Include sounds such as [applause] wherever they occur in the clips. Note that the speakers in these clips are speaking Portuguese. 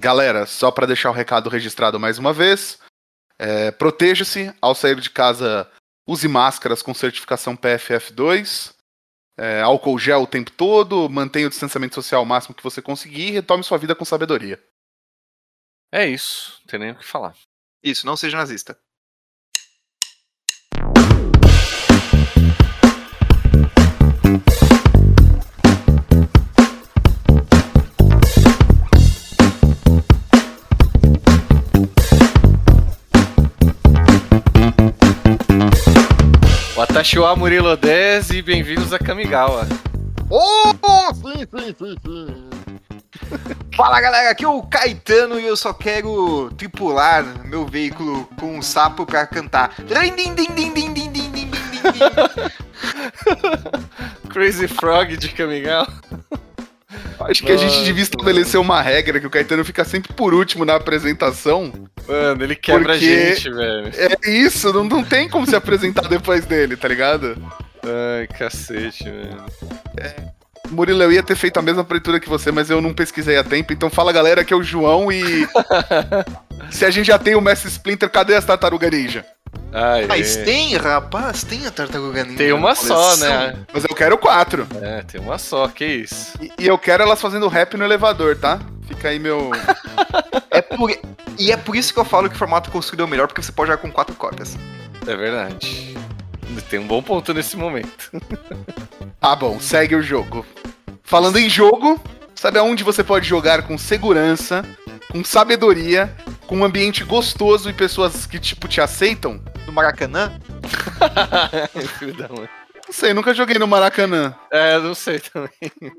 Galera, só para deixar o recado registrado mais uma vez, é, proteja-se ao sair de casa, use máscaras com certificação PFF2, é, álcool gel o tempo todo, mantenha o distanciamento social o máximo que você conseguir e retome sua vida com sabedoria. É isso, não tem nem o que falar. Isso, não seja nazista. Watashiwa Murilo 10 e bem-vindos a Kamigawa. Oh, sim, sim, sim, sim. [laughs] Fala galera, aqui é o Caetano e eu só quero tripular meu veículo com um sapo pra cantar. Crazy Frog de Kamigawa. Acho que a gente devia estabelecer uma regra que o Caetano fica sempre por último na apresentação. Mano, ele quebra a gente, velho. É isso, não, não tem como se apresentar depois dele, tá ligado? Ai, cacete, velho. Murilo, eu ia ter feito a mesma abertura que você, mas eu não pesquisei a tempo. Então fala, galera, que é o João e. [laughs] Se a gente já tem o Mestre Splinter, cadê as tartaruga ninja? Ai, Mas é. tem, rapaz, tem a tartaruga ninja. Tem uma só, né? Mas eu quero quatro. É, tem uma só, que isso. E, e eu quero elas fazendo rap no elevador, tá? Fica aí meu. [laughs] É por... E é por isso que eu falo que o formato construído é o melhor, porque você pode jogar com quatro cópias. É verdade. Tem um bom ponto nesse momento. Ah, [laughs] bom, segue o jogo. Falando em jogo, sabe aonde você pode jogar com segurança, com sabedoria, com um ambiente gostoso e pessoas que, tipo, te aceitam? No Maracanã, [laughs] Filho da mãe. Não sei, nunca joguei no Maracanã. É, não sei também.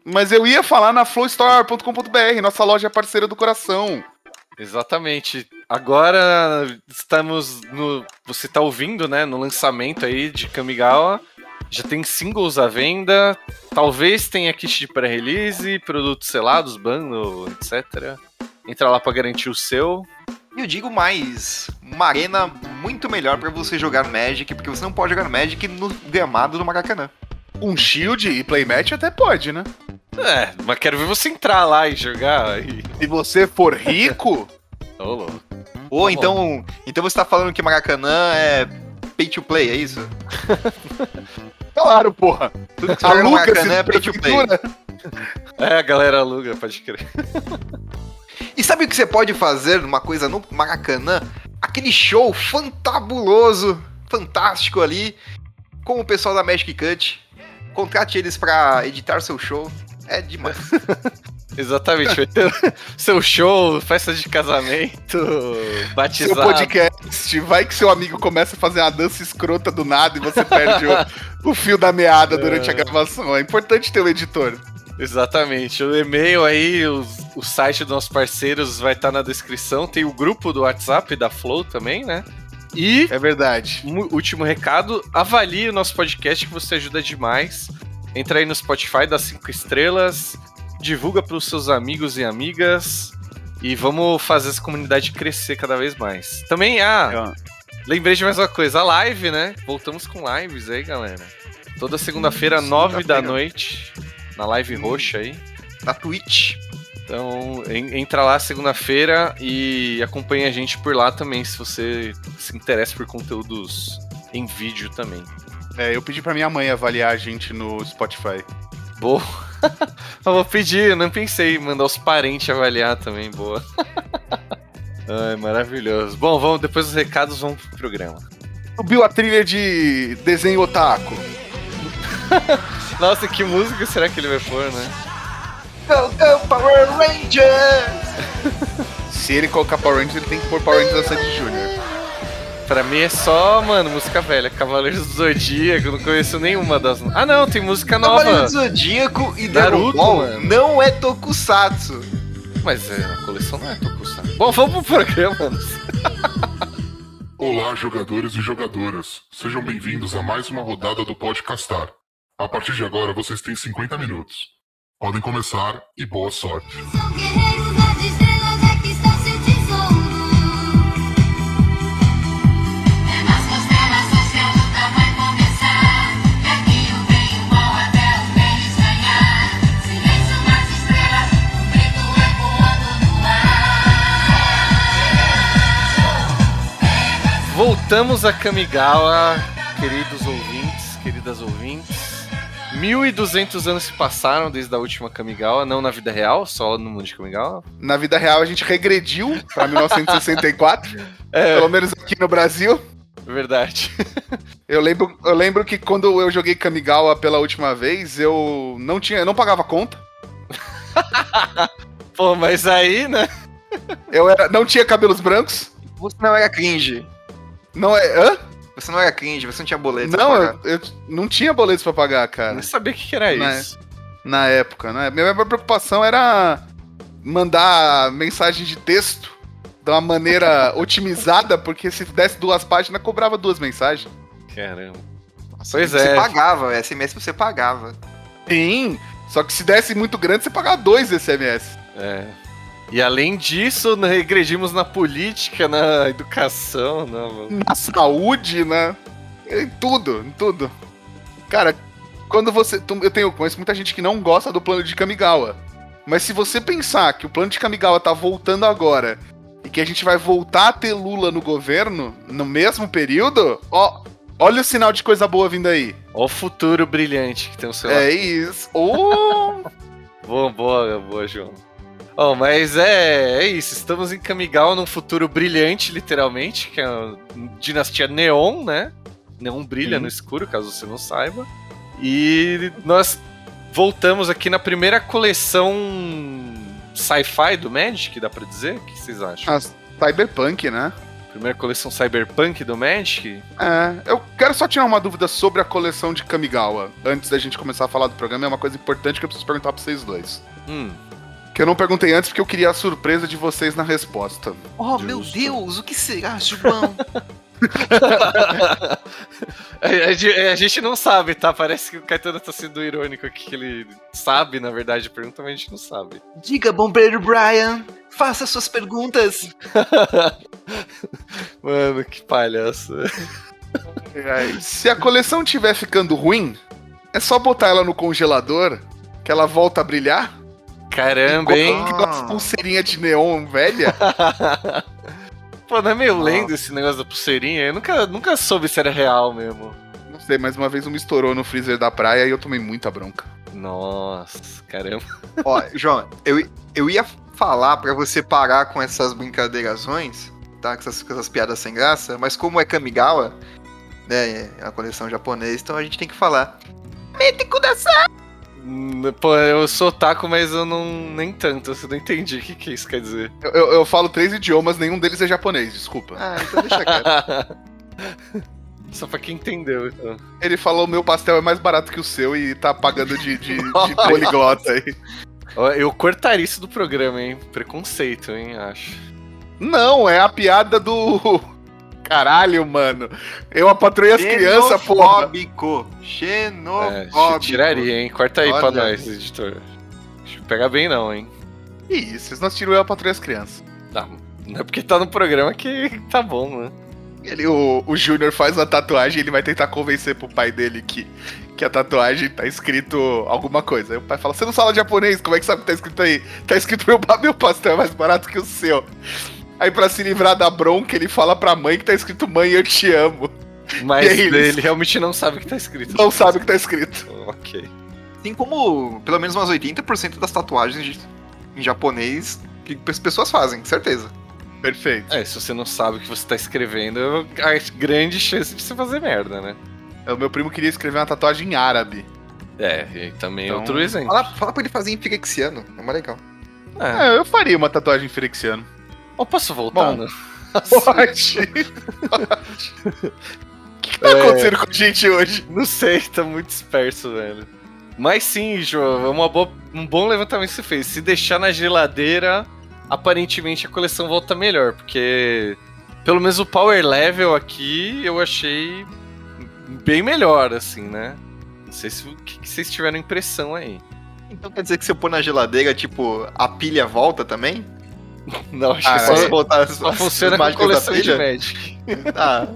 Mas eu ia falar na flowstore.com.br, nossa loja parceira do coração. Exatamente. Agora estamos no. Você tá ouvindo, né? No lançamento aí de Kamigawa. Já tem singles à venda. Talvez tenha kit de pré-release, produtos selados, bundle, etc. Entra lá pra garantir o seu. e eu digo mais, uma arena muito melhor pra você jogar Magic, porque você não pode jogar Magic no gramado do Maracanã. Um shield e playmatch até pode, né? É, mas quero ver você entrar lá e jogar. E... Se você for rico, Ô, louco. Ou Tá então, então você tá falando que Maracanã é pay to play, é isso? [laughs] claro, porra. Tudo que você joga no Aluga-se Maracanã é pay to. É, a galera aluga, pode crer. [laughs] E sabe o que você pode fazer uma coisa no Maracanã? Aquele show fantabuloso, fantástico ali, com o pessoal da Magic Cut. Contrate eles pra editar seu show. É demais. [laughs] Exatamente, vai [laughs] ter seu show, festa de casamento, Seu batizado. podcast, vai que seu amigo começa a fazer uma dança escrota do nada e você perde o, [laughs] o fio da meada durante a gravação. É importante ter um editor. Exatamente. O e-mail aí, o, o site dos nossos parceiros vai estar na descrição. Tem o grupo do WhatsApp da Flow também, né? E, É verdade. último recado, avalie o nosso podcast que você ajuda demais. Entra aí no Spotify, dá cinco estrelas, divulga para os seus amigos e amigas. E vamos fazer essa comunidade crescer cada vez mais. Também, ah, lembrei de mais uma coisa, a live, né? Voltamos com lives aí, galera. Toda segunda-feira, nove da segunda-feira. noite, na live roxa aí. Na Twitch. Então, en- entra lá segunda-feira e acompanha a gente por lá também, se você se interessa por conteúdos em vídeo também. É, eu pedi pra minha mãe avaliar a gente no Spotify. Boa. [laughs] Eu vou pedir, eu não pensei em mandar os parentes avaliar também, boa. [laughs] Ai, maravilhoso. Bom, vamos, depois dos recados, vamos pro programa. Subiu a trilha de desenho otaku. [laughs] Nossa, que música será que ele vai pôr, né? Go, go, Power Rangers! Se ele colocar Power Rangers, ele tem que pôr Power Rangers da Sandy Jr. Pra mim é só, mano, música velha. Cavaleiros do Zodíaco, não conheço nenhuma das. Ah, não, tem música Cavaleiro nova. do Zodíaco e Naruto, não é Tokusatsu. Mas é, a coleção não é Tokusatsu. Bom, vamos pro programa, mano. [laughs] Olá, jogadores e jogadoras. Sejam bem-vindos a mais uma rodada do Podcastar. A partir de agora, vocês têm 50 minutos. Podem começar e boa sorte. São guerreiros Voltamos a Kamigawa, queridos ouvintes, queridas ouvintes. 1200 anos se passaram desde a última Kamigawa, não na vida real, só no mundo de Kamigawa. Na vida real a gente regrediu pra 1964, [laughs] É, pelo menos aqui no Brasil. verdade. Eu lembro, eu lembro que quando eu joguei Kamigawa pela última vez, eu não tinha, eu não pagava conta. [laughs] Pô, mas aí, né? Eu era, não tinha cabelos brancos. Você não era cringe. Não é, hã? Você não era cringe, você não tinha boleto. Não, pra eu, pagar. eu não tinha boletos pra pagar, Eu cara. nem sabia o que, que era Né? isso. Na época, né? Minha maior preocupação era mandar mensagem de texto de uma maneira [laughs] otimizada, porque se desse duas páginas, cobrava duas mensagens. Caramba. Nossa, Pois você é. pagava, SMS você pagava. Sim, só que se desse muito grande, você pagava dois SMS. É. E além disso, né, regredimos na política, na educação, não, mano. Na saúde, né? Em tudo, em tudo. Cara, quando você. tu- Eu tenho, conheço muita gente que não gosta do plano de Kamigawa. Mas se você pensar que o plano de Kamigawa tá voltando agora e que a gente vai voltar a ter Lula no governo no mesmo período, ó, olha o sinal de coisa boa vindo aí. Ó o futuro brilhante que tem o celular. É isso. Oh, Boa, boa, boa, João. Oh, mas é, é isso. Estamos em Kamigawa num futuro brilhante, literalmente, que é a dinastia Neon, né? Neon brilha Sim. no escuro, caso você não saiba. E nós voltamos aqui na primeira coleção sci-fi do Magic, dá pra dizer? O que vocês acham? a Cyberpunk, né? Primeira coleção cyberpunk do Magic? É, eu quero só tirar uma dúvida sobre a coleção de Kamigawa. Antes da gente começar a falar do programa, é uma coisa importante que eu preciso perguntar pra vocês dois. Hum, Que eu não perguntei antes porque eu queria a surpresa de vocês na resposta. Oh, meu Justo. Deus, o que será, João? a, a ge- a gente não sabe, tá? Parece que o Caetano tá sendo irônico aqui, que ele sabe, na verdade, a pergunta, mas a gente não sabe. Diga, Bombeiro Brian, faça suas perguntas. [laughs] Mano, que palhaço. Se a coleção estiver ficando ruim, é só botar ela no congelador que ela volta a brilhar. Caramba, hein? Aquelas pulseirinhas de neon velha. [laughs] Pô, não é meio lendo esse negócio da pulseirinha? Eu nunca, nunca soube se era real mesmo. Não sei, mais uma vez um estourou no freezer da praia e eu tomei muita bronca. Nossa, caramba. Ó, [laughs] João, eu, eu ia falar pra você parar com essas brincadeirações, tá? Com essas, com essas piadas sem graça, mas como é Kamigawa, né? É a coleção japonesa, então a gente tem que falar. Mete kudasai! Pô, eu sou otaku, mas eu não. nem tanto. Eu não entendi o que, que isso quer dizer. Eu, eu- eu falo três idiomas, nenhum deles é japonês, desculpa. Ah, então deixa quieto. [laughs] Só pra quem entendeu, então. Ele falou: meu pastel é mais barato que o seu e tá pagando de, de, de [laughs] poliglota aí. Eu cortaria isso do programa, hein? Preconceito, hein? Acho. Não, é a piada do. Caralho, mano. Eu apatrei as crianças, porra. Xenofóbico. É, Xenofóbico. tiraria, hein? Corta aí pra Olha nós, editor. Pegar bem, não, hein? Ih, vocês não assistiram Eu Apatrei as Crianças. Não, não é porque tá no programa que tá bom, né? Ele, o, o Júnior faz uma tatuagem e ele vai tentar convencer pro pai dele que, que a tatuagem tá escrito alguma coisa. Aí o pai fala: Você não fala japonês, como é que sabe que tá escrito aí? Tá escrito meu, meu pastel é mais barato que o seu. Aí pra se livrar da bronca, ele fala pra mãe que tá escrito Mãe, eu te amo. Mas eles- ele realmente não sabe o que tá escrito. Não sabe o que tá escrito. Ok. Assim como pelo menos umas 80% das tatuagens de- em japonês que as pessoas fazem, certeza. Perfeito. É, se você não sabe o que você tá escrevendo, há grande chance de você fazer merda, né? O meu primo queria escrever uma tatuagem em árabe. É, e também Então- outro exemplo. Fala, fala pra ele fazer em firexiano, é mais legal. É. É, eu faria uma tatuagem ferexiano. Ou posso voltar, Bom. né? [laughs] Pode. O que, que tá É. acontecendo com a gente hoje? Não sei, tá muito disperso, velho. Mas sim, João, é uma boa- um bom levantamento que você fez. Se deixar na geladeira, aparentemente a coleção volta melhor, porque pelo menos o power level aqui eu achei bem melhor, assim, né? Não sei se o que, que vocês tiveram impressão aí. Então quer dizer que se eu pôr na geladeira, tipo, a pilha volta também? [laughs] Não, acho Ah, que Só só, se botar só funciona com coleção de? Magic. [laughs] Ah,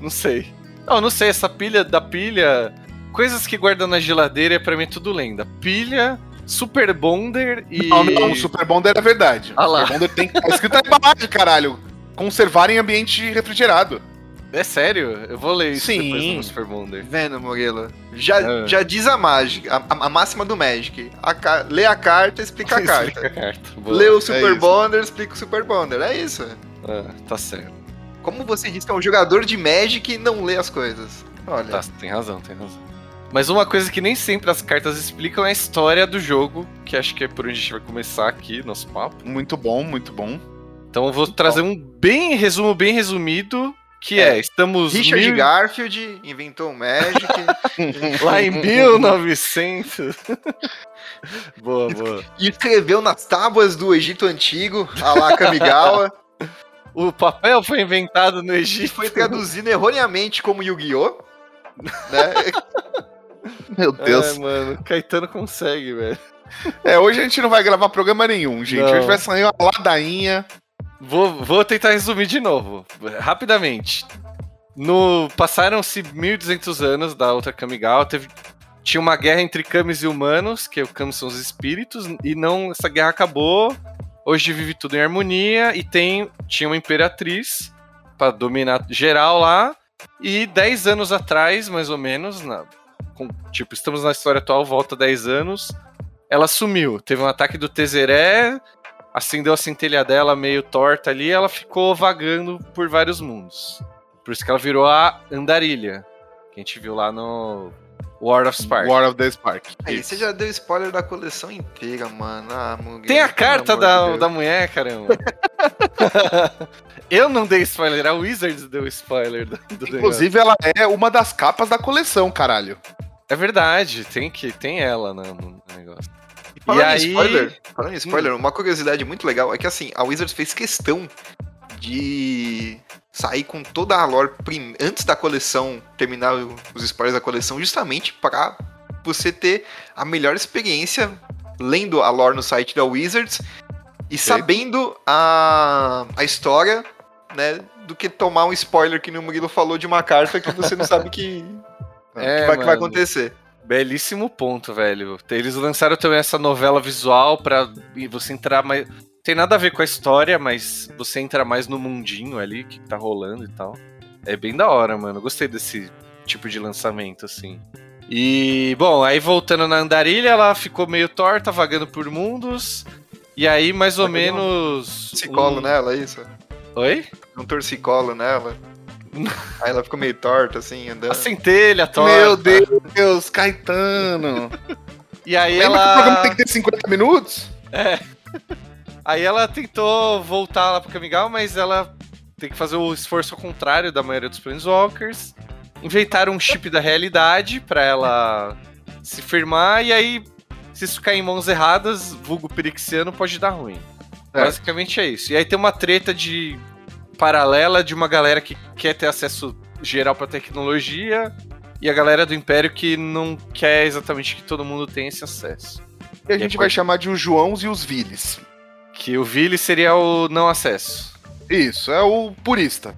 Não sei. Não, não sei, essa pilha da pilha. Coisas que guardam na geladeira pra mim é tudo lenda. Pilha, Super Bonder e. Não, não, o Super Bonder é verdade. Ah lá. Super Bonder tem tá escrito embalagem, caralho. Conservar em ambiente refrigerado. É sério? Eu vou ler isso Sim. depois no Super Bonder. Vendo, Murilo? Já, É. já diz a mágica, a, a máxima do Magic. A ca- Lê a carta, explica a carta. [laughs] Explica a carta. Boa. Lê o Super isso. Bonder, explica o Super Bonder. É isso. Ah, tá certo. Como você diz que é um jogador de Magic e não lê as coisas? Olha. Tá, tem razão, tem razão. Mas uma coisa que nem sempre as cartas explicam é a história do jogo, que acho que é por onde a gente vai começar aqui, nosso papo. Muito bom, muito bom. Então eu vou trazer um bem resumo bem resumido, que é, É. estamos Richard mil- Garfield inventou o Magic. [laughs] lá em 1900. [laughs] boa, boa. e escreveu nas tábuas do Egito Antigo, a lá Kamigawa. [laughs] O papel foi inventado no Egito. foi traduzido erroneamente como Yu-Gi-Oh! Né? Meu Deus. É, mano, Caetano consegue, velho. É, hoje a gente não vai gravar programa nenhum, gente. Não. Hoje vai sair uma ladainha. Vou, vou tentar resumir de novo, rapidamente. No passaram-se 1200 anos da outra Kamigawa, teve tinha uma guerra entre Kamis e humanos, que o Kamis são os espíritos, e não essa guerra acabou. Hoje vive tudo em harmonia e tem tinha uma imperatriz para dominar geral lá. E 10 anos atrás, mais ou menos, na- com- tipo, estamos na história atual, volta 10 anos, ela sumiu. Teve um ataque do Tezeré, acendeu a centelha dela meio torta ali, ela ficou vagando por vários mundos. Por isso que ela virou a Andarilha, que a gente viu lá no World of Spark. War of the Spark. Aí, você já deu spoiler da coleção inteira, mano. Ah, Mugueira, Tem a carta de da, da mulher, caramba. [laughs] Eu não dei spoiler, a Wizards deu spoiler do, do negócio. Inclusive, ela é uma das capas da coleção, caralho. É verdade, tem que tem ela né, no negócio. E falando E em aí- Hum. spoiler, falando em spoiler, uma curiosidade muito legal é que assim, a Wizards fez questão de sair com toda a lore prim- antes da coleção terminar os spoilers da coleção, justamente para você ter a melhor experiência lendo a lore no site da Wizards e sabendo a, a história, né, do que tomar um spoiler que o Murilo falou de uma carta que você não sabe que, [laughs] É, que vai, que vai acontecer. Belíssimo ponto, velho. Eles lançaram também essa novela visual pra você entrar mais. Tem nada a ver com a história, mas você entra mais no mundinho ali que tá rolando e tal. É bem da hora, mano. Gostei desse tipo de lançamento, assim. E, bom, aí voltando na andarilha, ela ficou meio torta, vagando por mundos. E aí, mais ou menos. Torcicolo um- nela, é isso? Oi? um torcicolo nela. [laughs] Aí ela ficou meio torta, assim, andando. A centelha, torta. Meu Deus, Caetano. E aí Lembra que o programa ela. tem que ter 50 minutos? Aí ela tentou voltar lá pro Kamigawa, mas ela tem que fazer o esforço ao contrário da maioria dos Planeswalkers. Inventaram um chip da realidade pra ela se firmar, e aí, se isso cair em mãos erradas, vulgo perixiano, pode dar ruim. É. Basicamente é isso. E aí tem uma treta de paralela de uma galera que quer ter acesso geral pra tecnologia e a galera do Império que não quer exatamente que todo mundo tenha esse acesso. E a gente é vai chamar de os Joãos e os Viles. Que o Vili seria o não acesso. Isso, é o purista.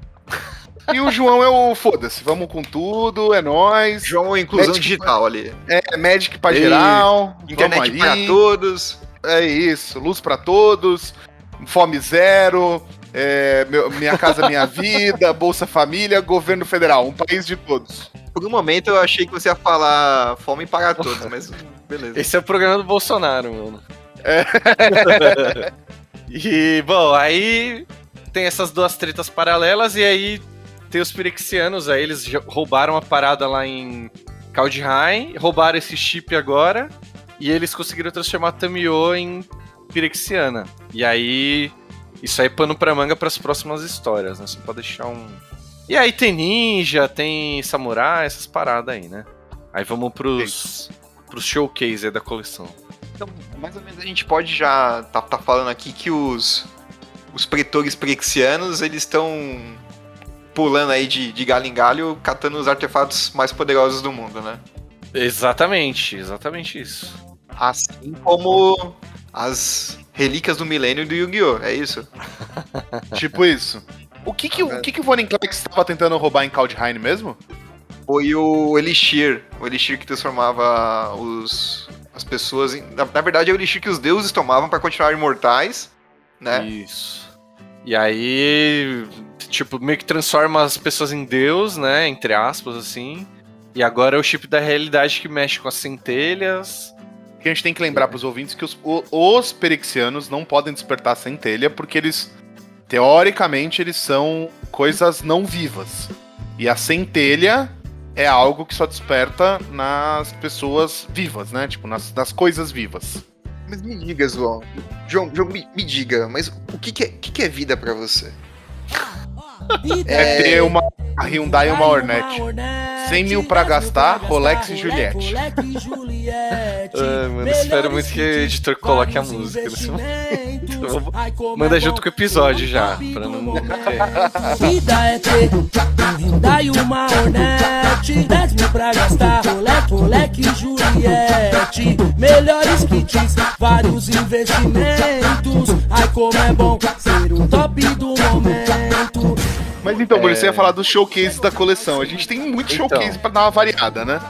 E o João é o foda-se, vamos com tudo, é nóis. João é inclusão Magic digital ali. É Magic pra Ei, geral. Internet para aí. todos. É isso, luz pra todos, fome zero, é, meu- minha casa minha vida, Bolsa Família, governo federal, um país de todos. Por um momento eu achei que você ia falar fome para todos, mas beleza. Esse é o programa do Bolsonaro, mano. [laughs] e, bom, aí tem essas duas tretas paralelas e aí tem os Pirexianos, aí eles roubaram a parada lá em Kaldheim, roubaram esse chip agora e eles conseguiram transformar a Tamio em Pirexiana. E aí, isso aí é pano pra manga pras próximas histórias, né? Só pra deixar um... E aí tem ninja, tem samurai, essas paradas aí, né? Aí vamos pros, pros showcase aí da coleção. Então, mais ou menos a gente pode já tá, tá falando aqui que os os pretores prexianos, eles estão pulando aí de, de galho em galho, catando os artefatos mais poderosos do mundo, né? Exatamente, exatamente isso. Assim como as relíquias do milênio do Yu-Gi-Oh! É isso? [laughs] Tipo isso. O que que, o, que, que o Von Klex estava tentando roubar em Kaldheim mesmo? Foi o Elixir. O Elixir que transformava os, as pessoas em. Na, na verdade, é o Elixir que os deuses tomavam para continuar imortais, né? Isso. E aí, tipo, meio que transforma as pessoas em Deus, né? Entre aspas, assim. E agora é o chip da realidade que mexe com as centelhas. Que a gente tem que lembrar pros ouvintes que os, os perixianos não podem despertar centelha porque eles, teoricamente, eles são coisas não vivas. E a centelha é algo que só desperta nas pessoas vivas, né? Tipo, nas, nas coisas vivas. Mas me diga, João. João, João me, me diga, mas o que, que, é, que, que é vida pra você? É ter uma a Hyundai e uma Hornet. 100 mil pra gastar, Rolex e Juliette. [laughs] Ai, mano, espero muito que o editor coloque a música nesse momento. [laughs] Manda junto com o episódio já, pra não. Vida é ter um Hyundai e uma Hornet 10 mil pra gastar Rolex, Rolex e Juliette Melhores kits, vários investimentos Ai como é bom ser o top do momento Mas então, Bruno, você ia falar dos showcases da coleção. A gente tem muito Então. showcase pra dar uma variada, né?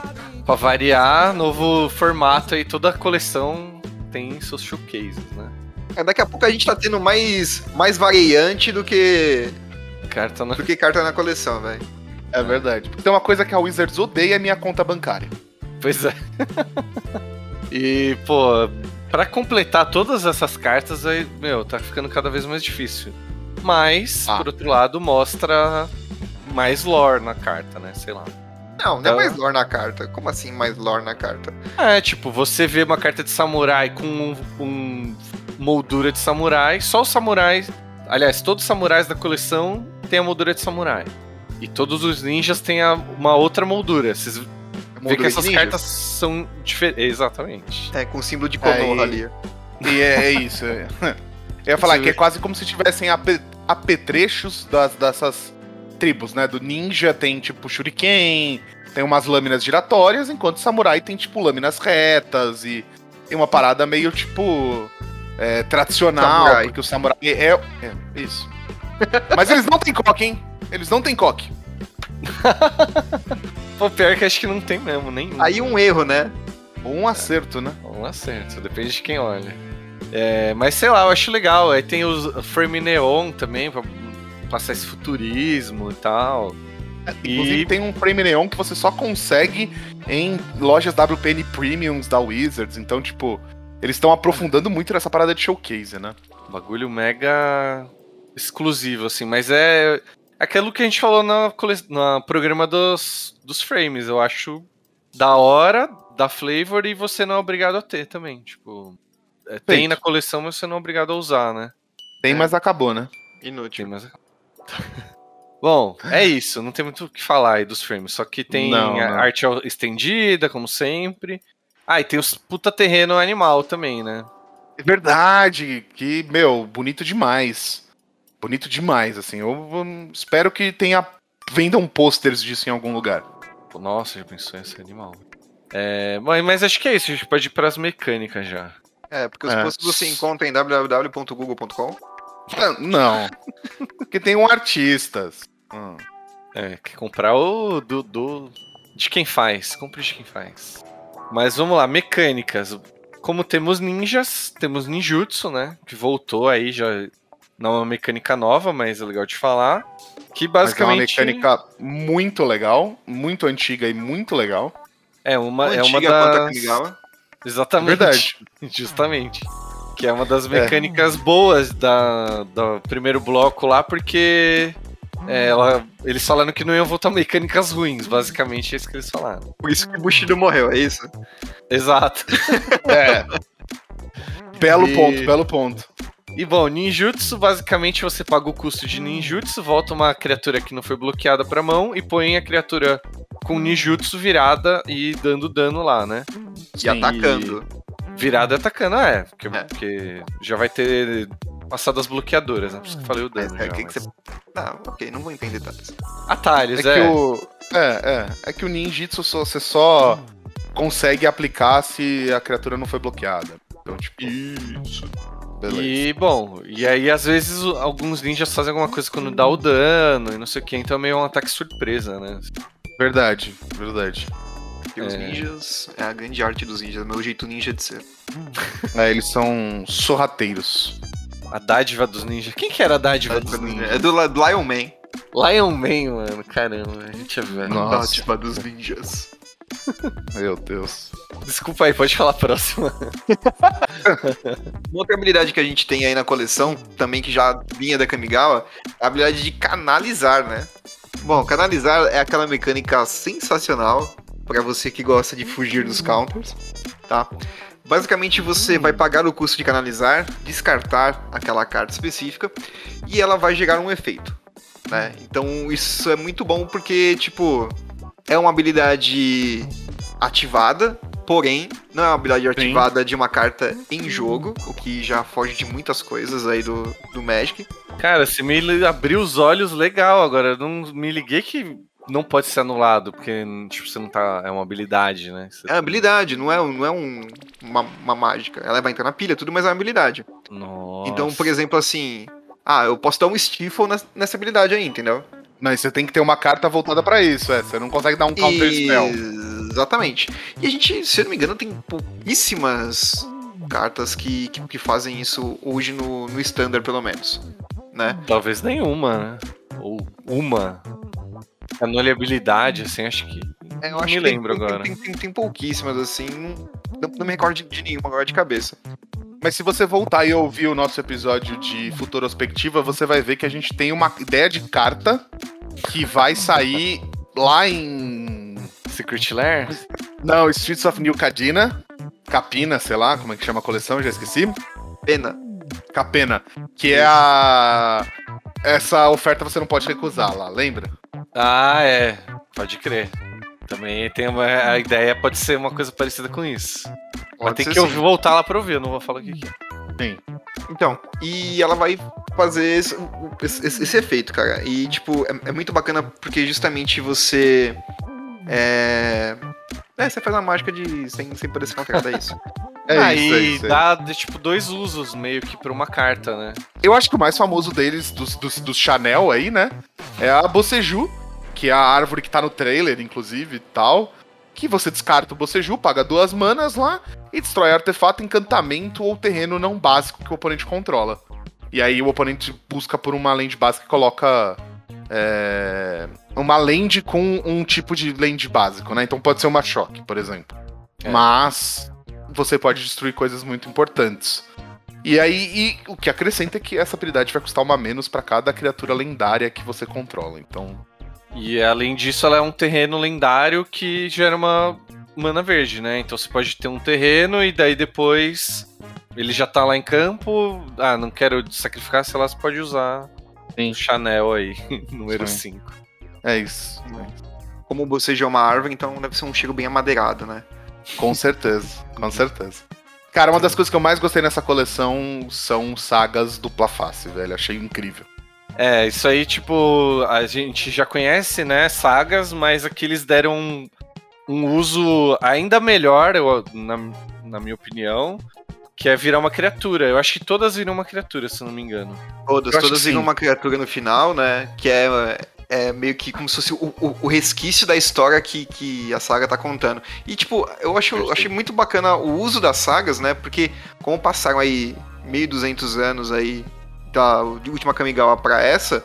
Pra variar, novo formato aí, toda a coleção tem seus showcases, né? É, daqui a pouco a gente tá tendo mais, mais variante do que, Carta na... do que carta na coleção, velho. É verdade. Porque tem uma coisa que a Wizards odeia é minha conta bancária. Pois é. [laughs] e, pô, pra completar todas essas cartas, aí, meu, tá ficando cada vez mais difícil. Mas, Ah. por outro lado, mostra mais lore na carta, né? Sei lá. Não, não é Então- mais lore na carta. Como assim mais lore na carta? É, tipo, você vê uma carta de samurai com um, um moldura de samurai, só os samurais. Aliás, todos os samurais da coleção têm a moldura de samurai. E todos os ninjas têm a- uma outra moldura. Vocês vê que essas cartas são diferentes. Exatamente. É, com símbolo de Konoha É, ali. E é, é isso. [laughs] Eu ia falar que é quase como se tivessem ape- apetrechos das, dessas tribos, né? Do ninja tem tipo shuriken, tem umas lâminas giratórias, enquanto o samurai tem tipo lâminas retas e tem uma parada meio tipo é, tradicional, Samurai. porque o samurai é, é isso. Mas eles não têm coque, hein? Eles não têm coque. [laughs] Pô, pior que acho que não tem mesmo, nenhum. Aí um erro, né? Um acerto, né? Um acerto, depende de quem olha. É, mas sei lá, eu acho legal. Aí tem os frame neon também, pra passar esse futurismo e tal. Inclusive E- tem um frame neon que você só consegue em lojas WPN Premiums da Wizards. Então, tipo, eles estão aprofundando muito nessa parada de showcase, né? Bagulho mega exclusivo, assim, mas é aquilo que a gente falou cole... na programa dos, dos frames. Eu acho da hora, da flavor e você não é obrigado a ter também. Tipo, é, tem na coleção, mas você não é obrigado a usar, né? Tem, É. mas acabou, né? Inútil. Tem mais. [laughs] Bom, é isso. Não tem muito o que falar aí dos frames. Só que tem Não, não. arte estendida, como sempre. Ah, e tem os puta terreno animal também, né? É verdade, que, meu, bonito demais. Bonito demais, assim. Eu hum, espero que tenha. Vendam posters disso em algum lugar. Nossa, já pensou em ser animal. É, mas, mas acho que é isso. A gente pode ir pras mecânicas já. É, porque os É. posts você encontra em www.google.com. Ah, Não. Porque tem um artistas. Hum. É, que comprar o do, do- de quem faz. Compre de quem faz. Mas vamos lá, mecânicas. Como temos ninjas, temos ninjutsu, né? Que voltou aí já. Não é uma mecânica nova, mas é legal de falar. Que Mas é uma basicamente. mecânica muito legal, muito antiga e muito legal. É uma, é uma Antiga quanto a das. Exatamente. Verdade. Justamente. Que é uma das mecânicas boas da, do primeiro bloco lá, porque é, ela, eles falaram que não iam voltar mecânicas ruins, basicamente é isso que eles falaram. Por isso que o Bushido morreu, é isso? Exato. É. [laughs] belo E- ponto, belo ponto. E bom, ninjutsu, basicamente você paga o custo de ninjutsu, volta uma criatura que não foi bloqueada pra mão e põe a criatura com ninjutsu virada e dando dano lá, né? E Sim. atacando. Virada e atacando, ah, é, porque, É. porque já vai ter passado as bloqueadas, né? Por isso que eu falei o dano. é, já, que que mas- você... Ah, ok, não vou entender tanto. Atalhos, É que é. o. É, é. É que o ninjitsu só- você só consegue aplicar se a criatura não foi bloqueada. Então, tipo. Isso. Beleza. E, bom, e aí às vezes o- alguns ninjas fazem alguma coisa quando dá o dano e não sei o que, então é meio um ataque surpresa, né? Verdade, verdade. Porque os É. ninjas é a grande arte dos ninjas, meu jeito ninja de ser. [laughs] É, eles são sorrateiros. A dádiva dos ninjas. Quem que era a dádiva dos É ninjas? do, do Lion Man. Lion Man, mano. Caramba, a gente é velho. Nossa. Dádiva dos ninjas. Meu Deus. Desculpa aí, pode falar a próxima. Uma outra habilidade que a gente tem aí na coleção, também que já vinha da Kamigawa, é a habilidade de canalizar, né? Bom, canalizar é aquela mecânica sensacional pra você que gosta de fugir dos counters, tá? Basicamente você vai pagar o custo de canalizar, descartar aquela carta específica e ela vai gerar um efeito, né? Então isso é muito bom porque, tipo, é uma habilidade ativada, porém não é uma habilidade ativada de uma carta em jogo, o que já foge de muitas coisas aí do, do Magic. Cara, você me abriu os olhos legal agora. Eu não me liguei que não pode ser anulado, porque tipo, você não tá. É uma habilidade, né? Você- É uma habilidade, não é, não é um- uma, uma mágica. Ela vai entrar na pilha, tudo, mas é uma habilidade. Nossa. Então, por exemplo, assim. Ah, eu posso dar um Stifle nes- nessa habilidade aí, entendeu? Mas você tem que ter uma carta voltada pra isso, é. Você não consegue dar um counter spell. Exatamente. E a gente, se eu não me engano, tem pouquíssimas cartas que, que, que fazem isso hoje no, no Standard, pelo menos. Né? Talvez nenhuma, né? Ou uma. Anulabilidade, assim, acho que. É, eu Não acho me que lembro tem, agora. Tem, tem- tem pouquíssimas, assim. Não, não me recordo de, de nenhuma agora de cabeça. Mas se você voltar e ouvir o nosso episódio de Futurospectiva, você vai ver que a gente tem uma ideia de carta que vai sair lá em. Secret Lair? Não, Streets of New Cadina. Capina, sei lá, como é que chama a coleção, já esqueci. Pena. Capena. Que é a. Essa oferta você não pode recusar lá, lembra? Ah, é. Pode crer. Também tem uma. A ideia pode ser uma coisa parecida com isso. Mas Pode tem ser que ouvir, voltar lá pra ouvir, eu não vou falar o que que é. Sim. Então, e ela vai fazer esse, esse- esse efeito, cara. E, tipo, é, é muito bacana porque justamente você. É. É, você faz uma mágica de. sem, sem poder ser counterada, é isso. [laughs] É Aí isso, é isso. é dá, de, tipo, dois usos meio que pra uma carta, né? Eu acho que o mais famoso deles, dos, dos, dos Chanel aí, né? É a Boceju, que é a árvore que tá no trailer, inclusive, e tal. Que você descarta o Boceju, paga duas manas lá e destrói artefato, encantamento ou terreno não básico que o oponente controla. E aí o oponente busca por uma land básica e coloca. é, uma land com um tipo de land básico, né? Então pode ser uma choque, por exemplo. É. Mas você pode destruir coisas muito importantes. E aí, e o que acrescenta é que essa habilidade vai custar uma menos pra cada criatura lendária que você controla. Então, E além disso, ela é um terreno lendário que gera uma mana verde, né? Então você pode ter um terreno e daí depois ele já tá lá em campo. Ah, não quero sacrificar, sei lá, você pode usar Sim. um Chanel aí, [laughs] número Sim. 5. É isso. Como você já é uma árvore, então deve ser um cheiro bem amadeirado, né? Com certeza, com certeza. Cara, uma das coisas que eu mais gostei nessa coleção são sagas dupla face, velho. Achei incrível. É, isso aí, tipo, a gente já conhece, né, sagas, mas aqui eles deram um, um uso ainda melhor, eu- na, na minha opinião, que é virar uma criatura. Eu acho que todas viram uma criatura, se eu não me engano. Todas, todas viram sim. uma criatura no final, né? Que é, é meio que como se fosse o, o- o resquício da história que, que a saga tá contando. E, tipo, eu acho, eu achei muito bacana o uso das sagas, né? Porque como passaram aí 1.200 anos aí da de última Kamigawa pra essa,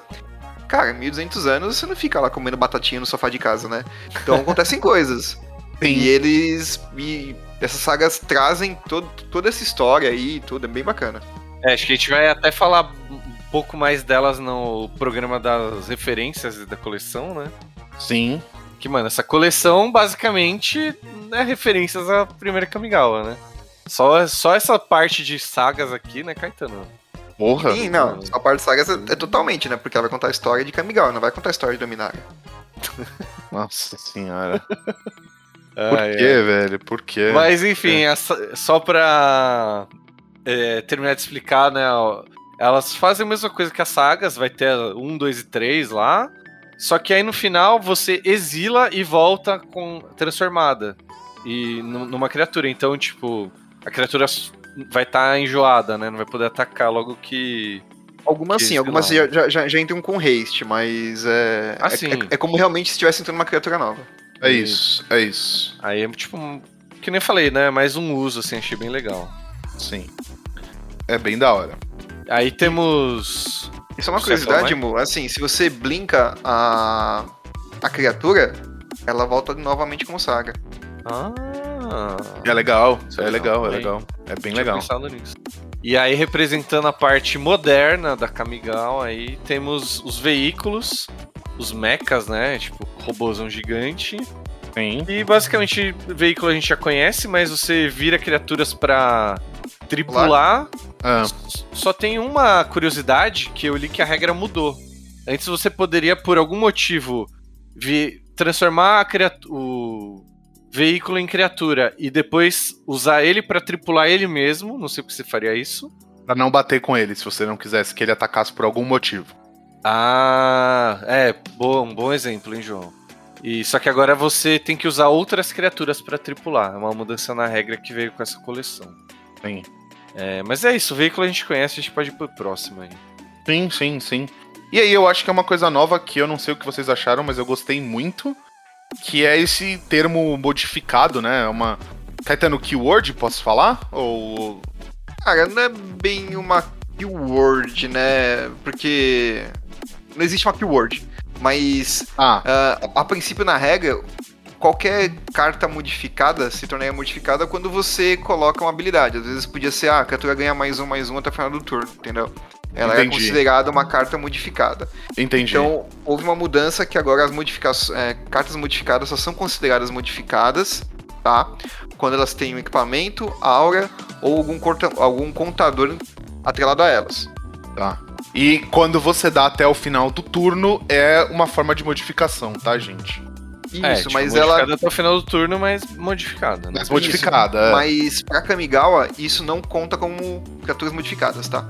cara, 1.200 anos você não fica lá comendo batatinha no sofá de casa, né? Então acontecem [laughs] coisas. E eles. E essas sagas trazem todo, toda essa história aí, tudo, é bem bacana. É, acho que a gente vai até falar pouco mais delas no programa das referências da coleção, né? Sim. Que, mano, essa coleção basicamente é referências à primeira Kamigawa, né? Só, só essa parte de sagas aqui, né, Caetano? Porra. Sim, não, a parte de sagas é, é totalmente, né? Porque ela vai contar a história de Kamigawa, não vai contar a história de Dominaria. [laughs] Nossa senhora. Por Ah, quê, é. velho? Por quê? Mas enfim, essa- só pra é, terminar de explicar, né? ó, Elas fazem a mesma coisa que as sagas, vai ter um, dois e três lá. Só que aí no final você exila e volta com transformada. E nu- numa criatura. Então, tipo, a criatura vai estar enjoada, né? Não vai poder atacar logo que. Algumas Que sim, algumas já, já, já, entram com haste, mas é, Ah, é, sim. é- é como realmente se estivesse entrando uma criatura nova. É isso, é isso. Aí é tipo. Que nem falei, né? Mais um uso, assim, achei bem legal. Sim. É bem da hora. Aí temos. Isso é uma curiosidade, Mu. Assim, se você blinka a, a criatura, ela volta novamente como saga. Ah. É legal, Isso é é legal, é bem. legal. É bem legal. pensado nisso. E aí, representando a parte moderna da Kamigal, aí temos os veículos, os mechas, né? Tipo, robôzão gigante. Sim. E basicamente, veículo a gente já conhece, mas você vira criaturas pra tripular. Ah, Só tem uma curiosidade que eu li que a regra mudou. Antes você poderia, por algum motivo, vi- transformar o veículo em criatura e depois usar ele pra tripular ele mesmo. Não sei porque você faria isso. pra não bater com ele, se você não quisesse que ele atacasse por algum motivo. Ah, é, bom, um bom exemplo, hein, João? E só que agora você tem que usar outras criaturas pra tripular. É uma mudança na regra que veio com essa coleção. Sim. É, mas é isso, o veículo a gente conhece, a gente pode ir pro próximo aí. Sim, sim, sim. E aí eu acho que é uma coisa nova que eu não sei o que vocês acharam, mas eu gostei muito, que é esse termo modificado, né? É Uma Caetano keyword, posso falar? Ou Cara, não é bem uma keyword, né? Porque não existe uma keyword. Mas ah, ah, a princípio na regra, qualquer carta modificada se tornaria modificada quando você coloca uma habilidade. Às vezes podia ser, ah, a criatura ganha mais um, mais um até o final do turno, entendeu? Ela é Entendi. considerada uma carta modificada. entendi. Então, houve uma mudança que agora as modificações, é, cartas modificadas só são consideradas modificadas, tá? Quando elas têm um equipamento, aura ou algum, corta- algum contador atrelado a elas. Tá. E quando você dá até o final do turno, é uma forma de modificação, tá, gente? Isso, é, tipo, mas modificada ela. até o final do turno, mas modificada, né? Mas modificada, é. Mas pra Kamigawa, isso não conta como criaturas modificadas, tá?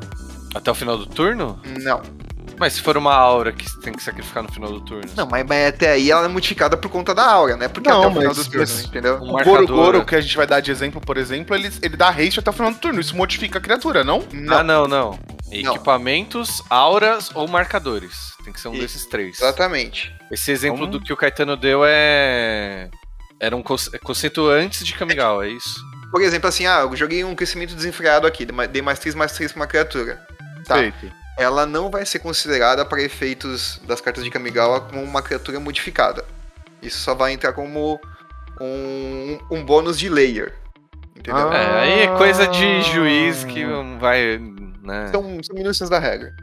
Até o final do turno? Não. Mas se for uma aura que você tem que sacrificar no final do turno. Não, mas, mas até aí ela é modificada por conta da aura, né? Porque Não, até o final mas- do turno, mas- entendeu? Um O Goro Goro, que a gente vai dar de exemplo, por exemplo, ele, ele dá haste até o final do turno. Isso modifica a criatura, não? Não, Ah, não, não. Não. Equipamentos, auras ou marcadores. Tem que ser um Isso. desses três. exatamente. Esse exemplo Então- do que o Caetano deu é. Era um conce- conceito antes de Kamigawa, é isso? Por exemplo, assim, ah, eu joguei um crescimento desenfreado aqui, dei mais 3 mais 3 pra uma criatura. Tá. Feito. Ela não vai ser considerada para efeitos das cartas de Kamigawa como uma criatura modificada. Isso só vai entrar como um, um bônus de layer. Entendeu? Ah. É, aí é coisa de juiz que vai. Né? São, são minúcias da regra.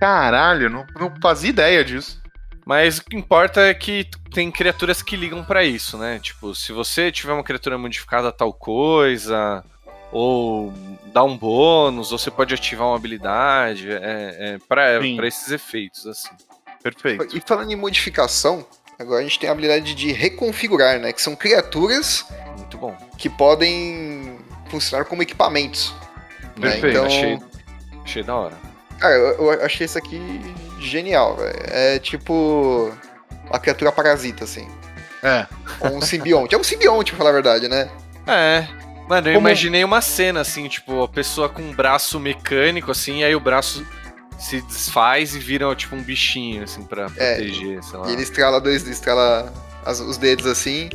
Caralho, não, não fazia ideia disso. Mas o que importa é que tem criaturas que ligam pra isso, né? Tipo, se você tiver uma criatura modificada tal coisa, ou dá um bônus, ou você pode ativar uma habilidade, é, é pra, Sim. pra esses efeitos, assim. Perfeito. E falando em modificação, agora a gente tem a habilidade de reconfigurar, né? Que são criaturas Muito bom. que podem funcionar como equipamentos. né? Perfeito, Então, Achei, achei da hora. cara, eu, eu achei isso aqui genial, velho. É tipo uma criatura parasita, assim. É. Ou um simbionte. É um simbionte, pra falar a verdade, né? É. Mano, eu Como- imaginei uma cena assim, tipo, a pessoa com um braço mecânico, assim, e aí o braço se desfaz e vira, tipo, um bichinho, assim, pra É, proteger, sei lá. E ele estrala dois, estrala as- os dedos assim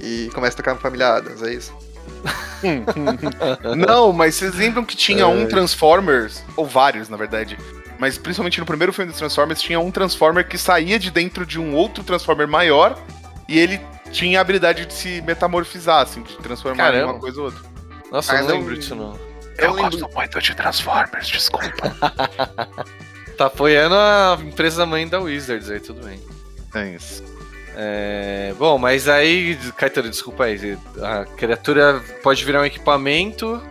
e começa a tocar no Família Adams, é isso? [laughs] Não, mas vocês lembram que tinha É. um Transformers, ou vários, na verdade. Mas principalmente no primeiro filme dos Transformers, tinha um Transformer que saía de dentro de um outro Transformer maior e ele tinha a habilidade de se metamorfizar, assim, de transformar em Caramba. uma coisa ou outra. Nossa, eu Ah, não lembro disso, não. Eu lembro, muito de Transformers, desculpa. [laughs] Tá apoiando a empresa mãe da Wizards aí, tudo bem. É isso. É, bom, mas aí, Caetano, desculpa aí. A criatura pode virar um equipamento.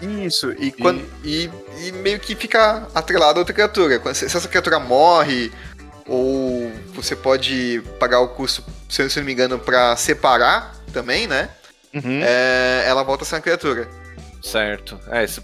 Isso, e, quando, e, e meio que fica atrelado a outra criatura. Se essa criatura morre, ou você pode pagar o custo, se eu não me engano, pra separar também, né? Uhum. É, ela volta a ser uma criatura. Certo. É, se,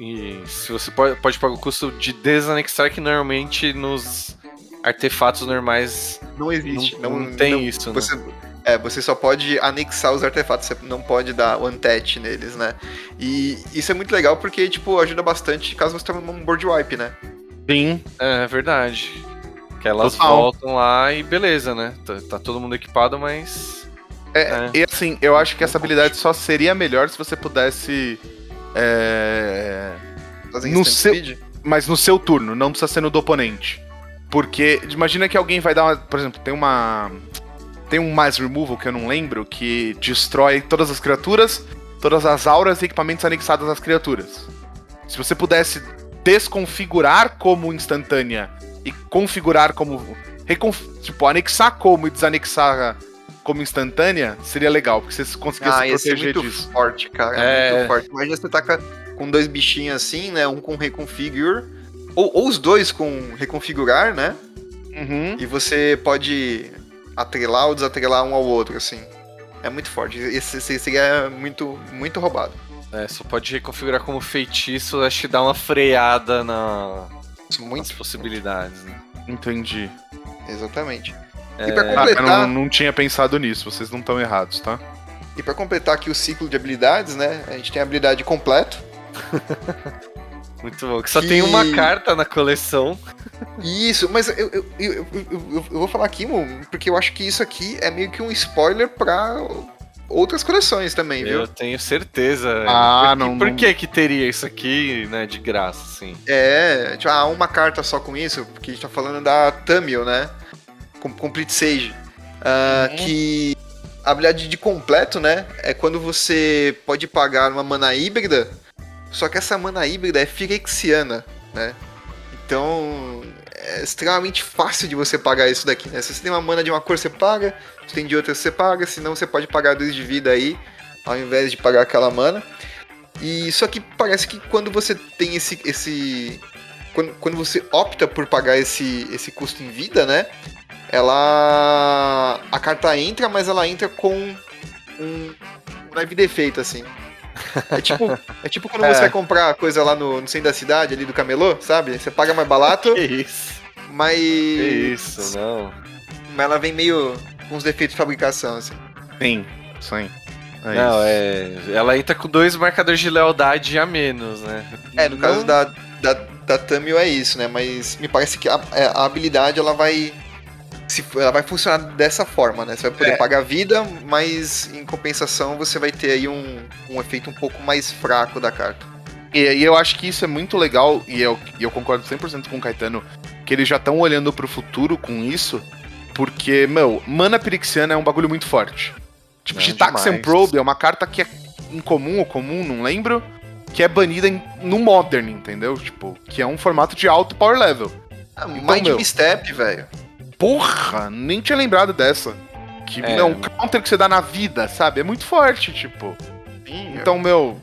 e se você pode, pode pagar o custo de desanexar, que normalmente nos artefatos normais Não existe. não, Não, não tem não- isso, né? Você, é, você só pode anexar os artefatos, você não pode dar one touch neles, né? E isso é muito legal porque, tipo, ajuda bastante caso você tenha um board wipe, né? Sim. É, é verdade. Que elas Total. voltam lá e beleza, né? Tá, tá todo mundo equipado, mas. É, É. E assim, eu acho que essa habilidade só seria melhor se você pudesse. É, Fazer No seu- speed. mas no seu turno, não precisa ser no do oponente. Porque imagina que alguém vai dar uma, por exemplo, tem uma tem um mais removal que eu não lembro que destrói todas as criaturas, todas as auras e equipamentos anexados às criaturas. Se você pudesse desconfigurar como instantânea e configurar como reconf- tipo anexar como e desanexar como instantânea, seria legal, porque você conseguia Ah, se proteger muito disso. forte, cara. É. Muito forte. Imagina você tá com dois bichinhos assim, né? Um com reconfigure. Ou, ou os dois com reconfigurar, né? Uhum. E você pode atrelar ou desatrelar um ao outro, assim. É muito forte. Esse, esse seria muito, muito roubado. É, só pode reconfigurar como feitiço, acho que dá uma freada na, Muito, nas possibilidades, né? Entendi. exatamente. É, E pra Ah, eu completar, não, não tinha pensado nisso, vocês não estão errados, tá? e pra completar aqui o ciclo de habilidades, né? A gente tem a habilidade completo. [laughs] Muito bom. Que só Que- tem uma carta na coleção. Isso, mas eu, eu, eu, eu- eu- eu vou falar aqui, porque eu acho que isso aqui é meio que um spoiler pra outras coleções também, viu? Eu tenho certeza. Ah, por, não- Por não- que que teria isso aqui, né, de graça, assim? É, tipo, ah, uma carta só com isso, porque a gente tá falando da Tamil, né? Com Complete Sage. Ah, Que a habilidade de completo, né? É quando você pode pagar uma mana híbrida, só que essa mana híbrida é Phyrexiana, né? Então é extremamente fácil de você pagar isso daqui, né? Se você tem uma mana de uma cor, você paga, se tem de outra, você paga, senão você pode pagar dois de vida aí, ao invés de pagar aquela mana. E só que parece que quando você tem esse. esse quando, quando você opta por pagar esse, esse custo em vida, né? Ela. A carta entra, mas ela entra com um live defeito, assim. É tipo, é tipo quando [laughs] É. você vai comprar coisa lá no, no centro da cidade, ali do camelô, sabe? Você paga mais barato, [laughs] Que isso? mas. Que isso, não. Mas ela vem meio com os defeitos de fabricação, assim. Sim, sim. É não, isso. é. Ela entra com dois marcadores de lealdade a menos, né? É, no caso Não- da, da, da Tamil é isso, né? Mas me parece que a, é, a habilidade ela vai. Se, ela vai funcionar dessa forma, né? Você vai poder É. pagar vida, mas em compensação você vai ter aí um, um efeito um pouco mais fraco da carta. E, e eu acho que isso é muito legal, e eu, e eu concordo 100% com o Caetano, que eles já estão olhando pro futuro com isso, porque, meu, mana pirixiana é um bagulho muito forte. Tipo, demais. Probe é uma carta que é incomum ou comum, não lembro, que é banida em- no Modern, entendeu? Tipo, que é um formato de alto power level. Ah, Então, Mind meu. Step, velho. Porra, nem tinha lembrado dessa. Que É, é um counter que você dá na vida, sabe? É muito forte, tipo. Então, meu,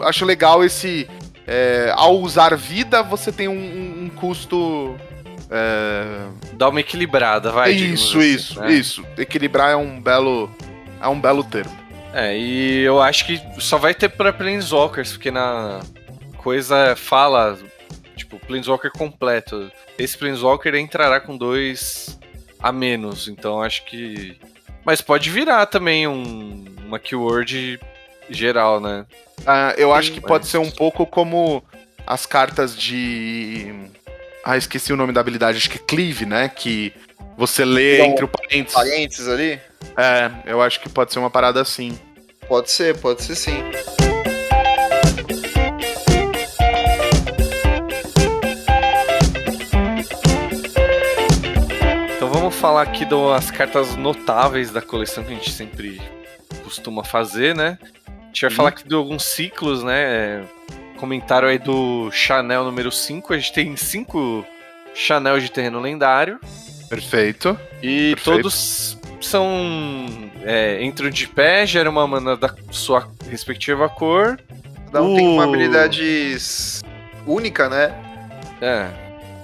acho legal esse. é, ao usar vida, você tem um, um- um custo. É, Dá uma equilibrada, vai. isso, assim, isso, né? isso. Equilibrar é um belo. É um belo termo. É, e eu acho que só vai ter pra Planeswalkers, porque na coisa fala, tipo, Planeswalker completo. Esse Planeswalker entrará com dois a menos, então acho que. Mas pode virar também um, uma keyword geral, né? Ah, eu acho que pode mas- ser um pouco como as cartas de. Ah, esqueci o nome da habilidade, acho que é Cleave, né? Que você lê Então, entre o parênteses. Parênteses ali? É, eu acho que pode ser uma parada assim. Pode ser, pode ser sim. Então vamos falar aqui das cartas notáveis da coleção que a gente sempre costuma fazer, né? A gente vai falar aqui de alguns ciclos, né? Comentaram aí do Chanel número 5. A gente tem cinco Chanel de terreno lendário. Perfeito. E Perfeito. todos são. É, entram de pé, geram uma mana da sua respectiva cor. Cada um tem uma Uh. habilidade única, né? É,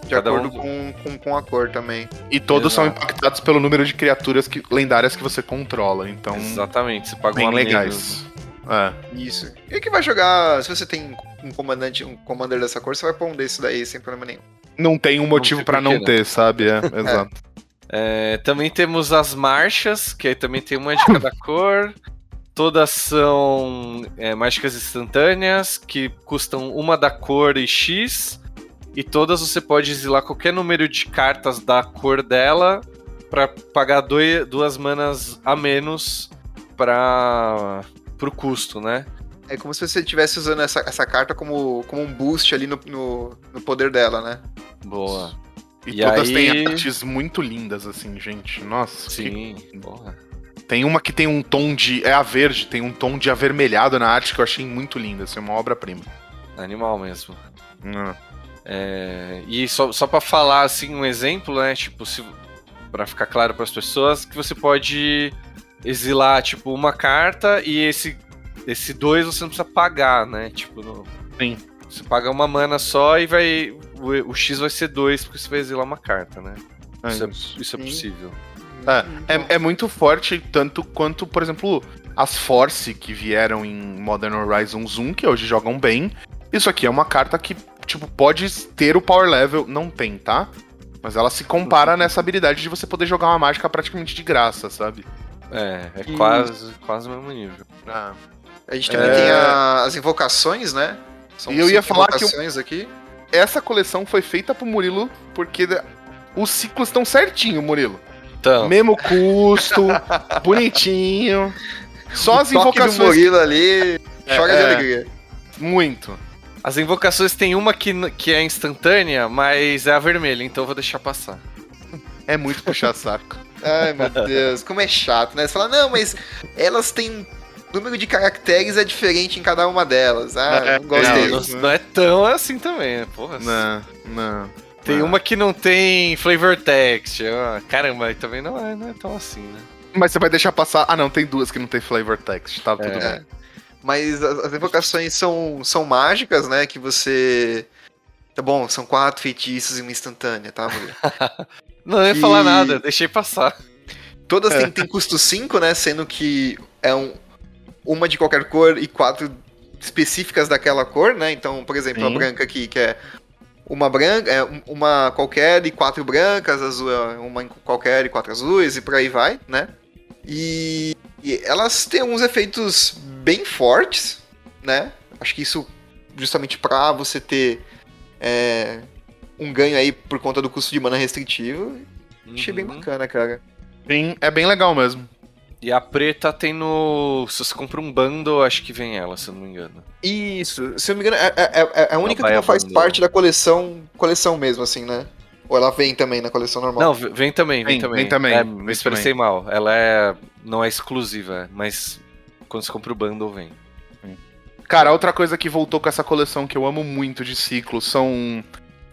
De Cada acordo um- com, com, com a cor também. E todos são Exato. impactados pelo número de criaturas que- lendárias que você controla. Então, exatamente. Você paga bem uma menos. É. Isso. E que vai jogar. Se você tem um comandante, um commander dessa cor, você vai pôr um desse daí sem problema nenhum. Não tem um motivo que não não. ter, sabe? [laughs] É, exato. É, também temos as marchas, que aí também tem uma de cada [laughs] cor. Todas são é, mágicas instantâneas, que custam uma da cor e X. E todas você pode exilar qualquer número de cartas da cor dela pra pagar doi- duas manas a menos para pro custo, né? É como se você estivesse usando essa, essa carta como, como um boost ali no, no, no poder dela, né? Boa. E, E todas aí- têm artes muito lindas, assim, gente. Nossa. que- Sim, porra. Tem uma que tem um tom de. É a verde, tem um tom de avermelhado na arte que eu achei muito linda. Assim, uma obra-prima. Animal mesmo. Hum. É, e só, só para falar assim um exemplo, né? Tipo, se para ficar claro para as pessoas que você pode exilar tipo uma carta e esse esse dois você não precisa pagar, né? Tipo, no, Sim. você paga uma mana só e vai o, o X vai ser dois porque você vai exilar uma carta, né? É Isso é, isso. é possível. É, é, é muito forte, tanto quanto, por exemplo, as Force que vieram em Modern Horizons 1, que hoje jogam bem. Isso aqui é uma carta que, tipo, pode ter o power level. Não tem, tá? Mas ela se compara nessa habilidade de você poder jogar uma mágica praticamente de graça, sabe? É, é E- quase quase o mesmo nível. Ah. A gente também É. tem a- as invocações, né? São E eu ia falar que o- invocações aqui. Essa coleção foi feita pro Murilo porque os ciclos estão certinho, Murilo. Então, Mesmo custo, [laughs] bonitinho. Só as O toque do invocações. Murilo ali, chora de é. alegria. Muito. as invocações tem uma que, que é instantânea, mas é a vermelha, então eu vou deixar passar. É muito puxar saco. Ai, meu Deus, como é chato, né? Você fala, não, mas elas têm. Número de caracteres é diferente em cada uma delas. Ah, É, não gostei. Não, não, não é tão assim também, né? Porra. Não, não. Tem não. uma que não tem flavor text. Ah, Caramba, também não é, não é tão assim, né? Mas você vai deixar passar. Ah, não, tem duas que não tem flavor text, tá tudo É. bem. Mas as, invocações são, são mágicas, né? Que você. Tá bom, são quatro feitiços e uma instantânea, tá, Murilo? [laughs] Não, eu ia falar nada, deixei passar. Todas têm, têm custo 5, né? Sendo que é um, uma de qualquer cor e quatro específicas daquela cor, né? Então, por exemplo, a Sim. branca aqui, que é uma branca, é um- uma qualquer e quatro brancas, azul é uma qualquer e quatro azuis, e por aí vai, né? E, e elas têm uns efeitos bem fortes, né? Acho que isso justamente pra você ter é, um ganho aí por conta do custo de mana restritivo. Achei bem Uhum. bacana, cara. Sim, é bem legal mesmo. E a preta tem no. Se você compra um bundle, acho que vem ela, se eu não me engano. Isso, se eu não me engano, é, é- é a única que não faz parte da coleção, coleção mesmo, assim, né? Ou ela vem também na coleção normal? Não, vem também, vem, Vem, também. vem também, É, me expressei mal. Ela é. Não é exclusiva, mas quando você compra o bundle, vem. Cara, outra coisa que voltou com essa coleção que eu amo muito de ciclo são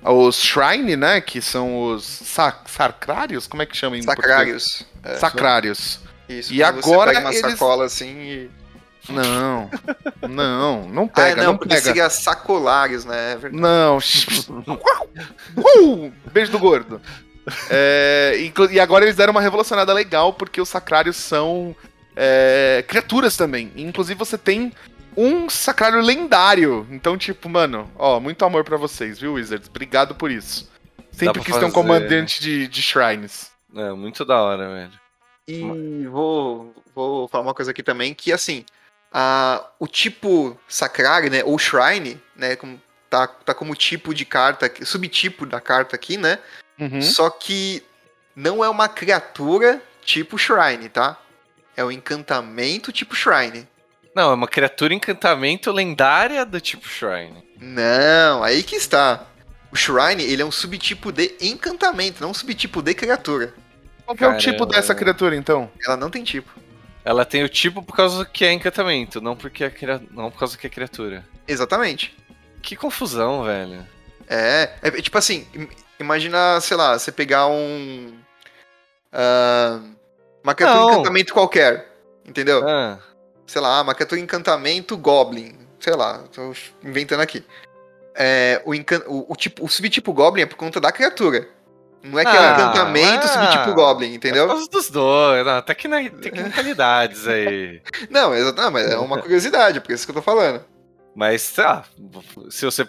os Shrine, né? Que são os sa sacrários? Como é que chama em? Sacrários. É, Sacrários. Isso, E quando você agora pega uma eles- sacola assim e... Não, não, não Ah, pega, não, não, porque pega. seria sacolários, né? É. Não. [laughs] uh, beijo do gordo. É, e agora eles deram uma revolucionada legal, porque os sacrários são é, criaturas também. Inclusive você tem um sacrário lendário. Então, tipo, mano, ó, muito amor pra vocês, viu, Wizards? Obrigado por isso. Sempre quis ter um comandante de, de shrines. É, muito da hora, velho. E vou, vou falar uma coisa aqui também, que assim, a, o tipo sacrário, né, ou shrine, né, como, tá, tá como tipo de carta, subtipo da carta aqui, né, Uhum. só que não é uma criatura tipo shrine, tá? É um encantamento tipo shrine. Não, é uma criatura encantamento lendária do tipo Shrine. Não, aí que está. O shrine, ele é um subtipo de encantamento, não um subtipo de criatura. Qual que é o tipo dessa criatura, então? Ela não tem tipo. Ela tem o tipo por causa que é encantamento, não porque é cria... não por causa que é criatura. Exatamente. Que confusão, velho. É, é tipo assim, im- imagina, sei lá, você pegar um. ah, uma criatura Não. encantamento qualquer. Entendeu? Ah, Sei lá, uma criatura encantamento Goblin. Sei lá, tô inventando aqui. É, o, o, o tipo, o subtipo Goblin é por conta da criatura. Não é que é Ah, encantamento ah. subtipo Goblin, é por entendeu? causa dos dois, não, tem que na... tecnicalidades aí. [laughs] Não, exato, não, mas é uma curiosidade, por isso que eu tô falando. Mas, ah, se você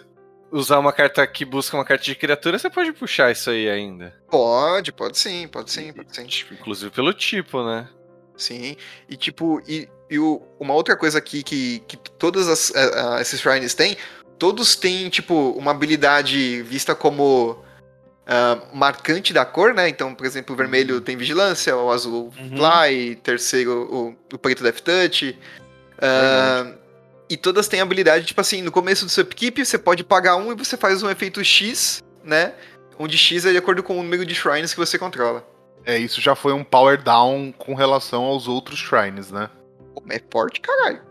usar uma carta que busca uma carta de criatura, você pode puxar isso aí ainda. Pode, pode sim, pode sim, pode sim. Inclusive pelo tipo, né? Sim, e tipo, e, e o- uma outra coisa aqui que, que todos as, eh, ah, esses shrines têm, todos têm, tipo, uma habilidade vista como ah, marcante da cor, né? Então, por exemplo, o vermelho tem vigilância, o azul Uhum. fly, terceiro o, o preto death touch. Ah, E todas têm habilidade, tipo assim, no começo do seu upkeep, você pode pagar um e você faz um efeito X, né? Onde X é de acordo com o número de shrines que você controla. É, isso já foi um power down com relação aos outros shrines, né? É forte, caralho.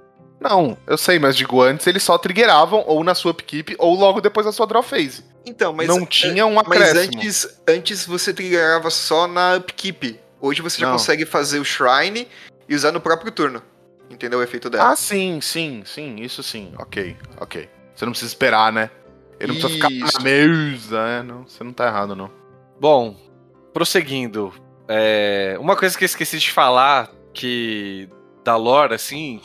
Não, eu sei, mas digo, antes eles só triggeravam ou na sua upkeep ou logo depois da sua draw phase. Então, mas. não tinha um Mas acréscimo. antes, antes você triggerava só na upkeep. Hoje você já Não. consegue fazer o shrine e usar no próprio turno. Entendeu o efeito dela? Ah, sim, sim, sim, isso sim. Ok, ok. Você não precisa esperar, né? Ele não precisa Isso. ficar na mesa, né? Não, você não tá errado, não. Bom, prosseguindo. é, uma coisa que eu esqueci de falar, que da lore, assim,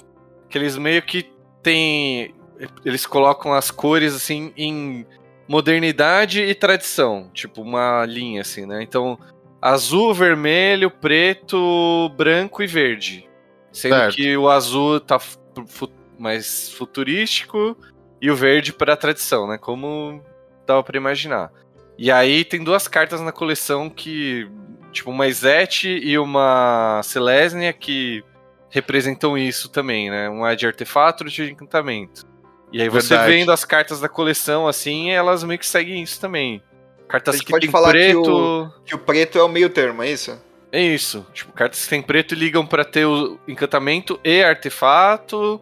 que eles meio que tem. Eles colocam as cores, assim, em modernidade e tradição. Tipo, uma linha, assim, né? Então, azul, vermelho, preto, branco e verde. Sendo Certo. que o azul tá fu- mais futurístico e o verde para tradição, né? Como dava pra imaginar. E aí tem duas cartas na coleção que. Tipo, uma Izete e uma Selesnia que representam isso também, né? Uma é de artefato e outra de encantamento. E aí você Verdade. vendo as cartas da coleção assim, elas meio que seguem isso também. Cartas que pode tem falar que preto. Que o preto é o meio termo, é isso? É isso. Tipo, cartas que tem preto ligam pra ter o encantamento e artefato.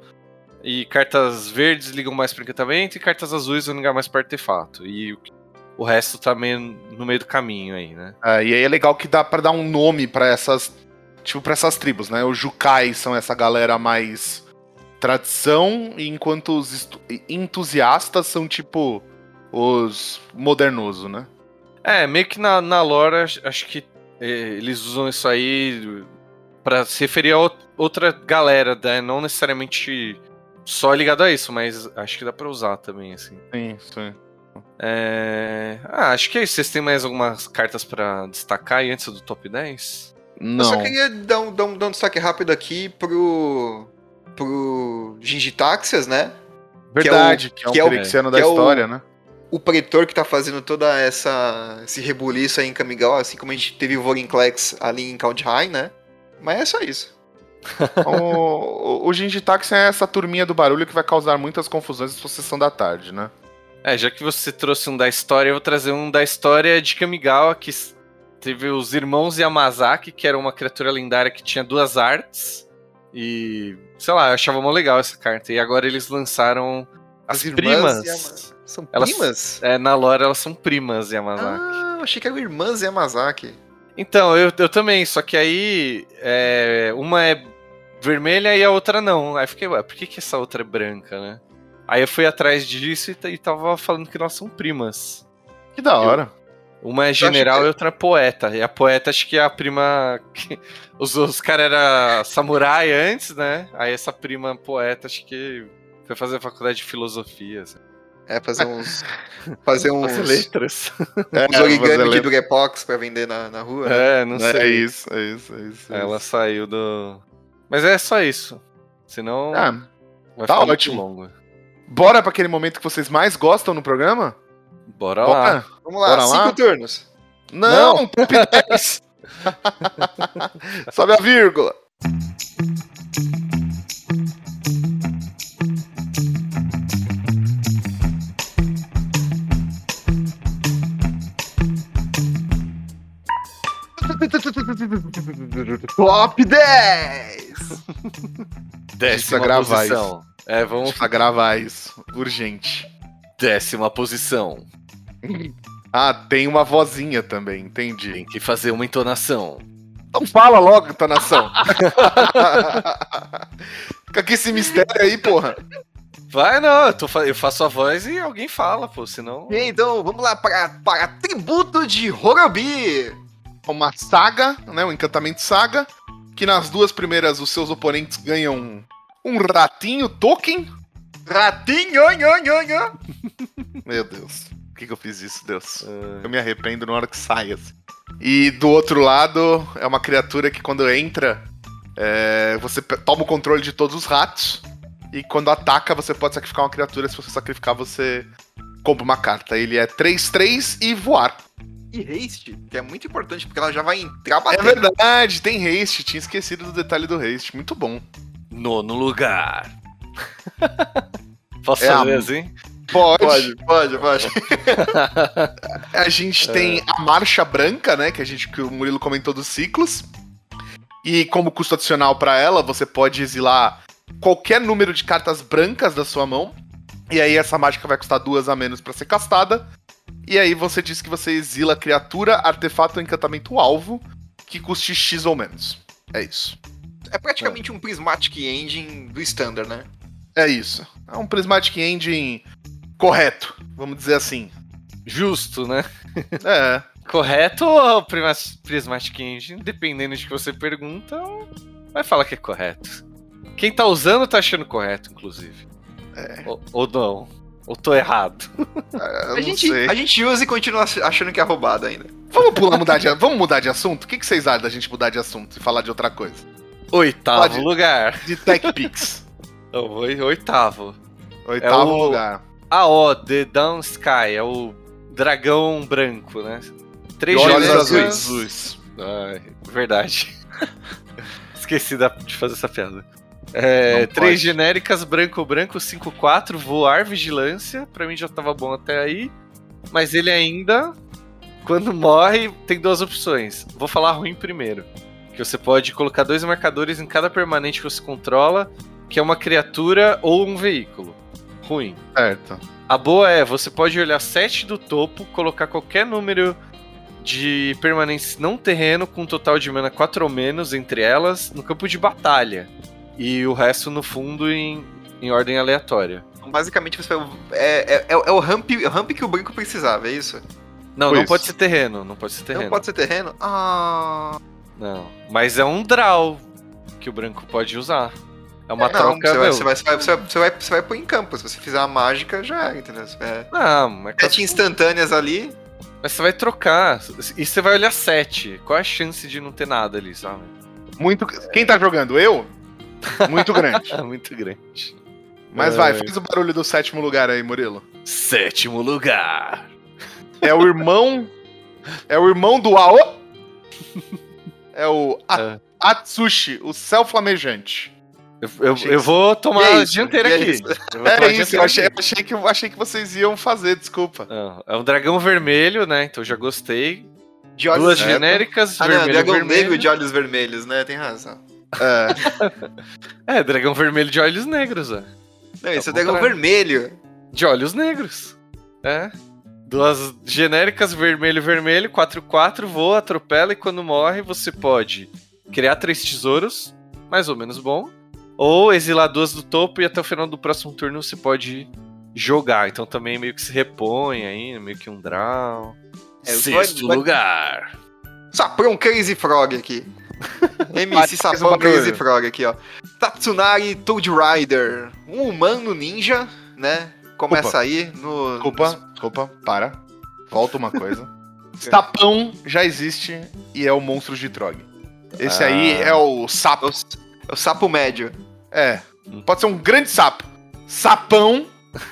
E cartas verdes ligam mais pra encantamento. E cartas azuis vão ligar mais pra artefato. E o- o resto tá meio no meio do caminho aí, né? É, e aí é legal que dá pra dar um nome pra essas. Tipo, pra essas tribos, né? Os Jukai são essa galera mais tradição, enquanto os entusiastas são tipo os modernoso, né? É, meio que na, na lore, acho- que é, eles usam isso aí pra se referir a out- outra galera, né? Não necessariamente só ligado a isso, mas acho que dá pra usar também, assim. Sim, sim. É... Ah, acho que é isso. Vocês têm mais algumas cartas pra destacar aí antes do top 10? Eu só Não. queria dar um, dar um- dar um destaque rápido aqui pro. pro Gingitaxias, né? Verdade, que é, que é um o- Pirexiano da que é o- história, né? O pretor que tá fazendo toda essa. esse rebuliço aí em Kamigawa, assim como a gente teve o Vorinclex ali em Kaldheim, né? Mas é só isso. [laughs] o, o, o Gingitax é essa turminha do barulho que vai causar muitas confusões na sua sessão da tarde, né? É, já que você trouxe um da história, eu vou trazer um da história de Kamigawa, que teve os irmãos Yamazaki, que era uma criatura lendária que tinha duas artes. E, sei lá, eu achava mó legal essa carta. E agora eles lançaram as, irmãs primas. Yama- São Elas- primas? É, na lore elas são primas Yamazaki. Ah, eu achei que eram irmãs Yamazaki. Então, eu, eu também, só que aí é, uma é vermelha e a outra não. Aí fiquei, ué, por que, que essa outra é branca, né? Aí eu fui atrás disso e, e tava falando que nós são primas. Que da hora. Uma é general que- e outra é poeta. E a poeta acho que é a prima. [laughs] Os, os caras eram samurai antes, né? Aí essa prima poeta acho que foi fazer faculdade de filosofia. assim. É, fazer uns. fazer [laughs] uns. Fazer letras. uns É, origami fazer de. Durepox pra vender na, na rua. né? É, não É sei. isso, é isso, é isso. é Ela isso. saiu do. Mas é só isso. Senão Ah, vai tá ficar muito ótimo. longo. bora pra aquele momento que vocês mais gostam no programa? Bora lá. Bora? Vamos lá, Bora cinco lá? turnos. Não, top 10. [laughs] Sobe a vírgula. Top 10! [laughs] Décima gravar posição. É, vamos. Pra gravar isso. Urgente. Décima posição. Ah, tem uma vozinha também, entendi. Tem que fazer uma entonação. Então fala logo, entonação. [laughs] Fica com esse mistério aí, porra. Vai, não, eu, tô eu faço a voz e alguém fala, pô, senão. E então, vamos lá para, para Tributo de Horobi. Uma saga, né? Um encantamento saga. Que nas duas primeiras os seus oponentes ganham um ratinho token. Ratinho, nho, nho, nho. Meu Deus. Por que, que eu fiz isso, Deus? Eu me arrependo na hora que sai, assim. E do outro lado, é uma criatura que quando entra, é, você toma o controle de todos os ratos. E quando ataca, você pode sacrificar uma criatura. Se você sacrificar, você compra uma carta. Ele é 3-3 e voar. E haste, que é muito importante, porque ela já vai entrar É batendo. verdade, tem haste. Tinha esquecido do detalhe do haste. Muito bom. Nono lugar. [laughs] Posso É a- fazer assim? Pode. Pode, pode, pode. [laughs] A gente tem a marcha branca, né? Que a gente que o Murilo comentou dos ciclos. E como custo adicional pra ela, você pode exilar qualquer número de cartas brancas da sua mão. E aí essa mágica vai custar duas a menos pra ser castada. E aí você diz que você exila criatura, artefato ou encantamento alvo que custe X ou menos. É isso. É praticamente um Prismatic Engine do Standard, né? É isso. É um Prismatic Engine correto, vamos dizer assim. Justo, né? É. [laughs] Correto ou Primas- Prismatic Engine? Dependendo de que você pergunta, vai falar que é correto. Quem tá usando tá achando correto, inclusive. É. Ou, ou não. Ou tô errado. [laughs] Eu A gente, sei. a gente usa e continua achando que é roubado ainda. Vamos pular, mudar de, vamos mudar de assunto? O que, que vocês acham da gente mudar de assunto e falar de outra coisa? Oitavo Pode. lugar. De Tech Pix. [laughs] Eu vou- Oitavo. Oitavo É o- lugar. AO, The Down Sky, é o dragão branco, né? Três olhos genéricas- azuis. Ai, verdade. [laughs] Esqueci de fazer essa piada. É, três genéricas, branco, branco, 5-4, voar, vigilância. Pra mim já tava bom até aí. Mas ele ainda, quando morre, tem duas opções. Vou falar ruim primeiro. Que você pode colocar dois marcadores em cada permanente que você controla, que é uma criatura ou um veículo. Ruim. Certo. A boa é, você pode olhar 7 do topo, colocar qualquer número de permanentes não terreno com um total de mana 4 ou menos entre elas no campo de batalha. E o resto no fundo em, em ordem aleatória. Então, basicamente, você vai, é, é, é, é o ramp, é o ramp que o branco precisava, é isso? Não, Foi não isso. pode ser terreno, não pode ser terreno. Não pode ser terreno? Ah. Não. Mas é um draw que o branco pode usar. É uma É, não, troca. você, vai, meu. você, vai, você, vai, você, vai, você, vai, você vai pôr em campo. Se você fizer a mágica, já é, entendeu? É, Não, mas, sete instantâneas ali. mas você vai trocar. E você vai olhar 7. Qual é a chance de não ter nada ali, sabe? Muito. Quem tá jogando? Eu? Muito grande. [laughs] Muito grande. Mas vai, faz o barulho do sétimo lugar aí, Murilo. Sétimo lugar. É o irmão. é o irmão do Ao. [laughs] É o A- É. Atsushi, o céu flamejante. Eu, eu, Achei eu vou tomar é a isso, dianteira é aqui. isso. É isso, eu achei, que, achei que vocês iam fazer, desculpa. Não, é um dragão vermelho, né? Então já gostei. De olhos Duas certo. genéricas, Ah, não, vermelho, dragão vermelho. negro de olhos vermelhos, né? Tem razão. É, É, [laughs] dragão vermelho de olhos negros, ó. Não, esse é Ao dragão contrário. vermelho. De olhos negros. É. Duas genéricas, vermelho, vermelho, 4-4, voa, atropela e quando morre você pode criar três tesouros, mais ou menos bom, ou exilar duas do topo e até o final do próximo turno você pode jogar. Então também meio que se repõe aí, meio que um draw. É, Sexto dois- lugar. Saprão Crazy Frog aqui. [laughs] MC Sapão. Crazy Frog aqui, ó. Tatsunari Toad Rider. Um humano ninja, né? Começa Desculpa. aí no. desculpa, desculpa, para. Volta uma coisa. [laughs] Stapão já existe e é o monstro de Trog. Esse Ah. aí é o É sapo. o, é o sapo médio. É. Pode ser um grande sapo. Sapão,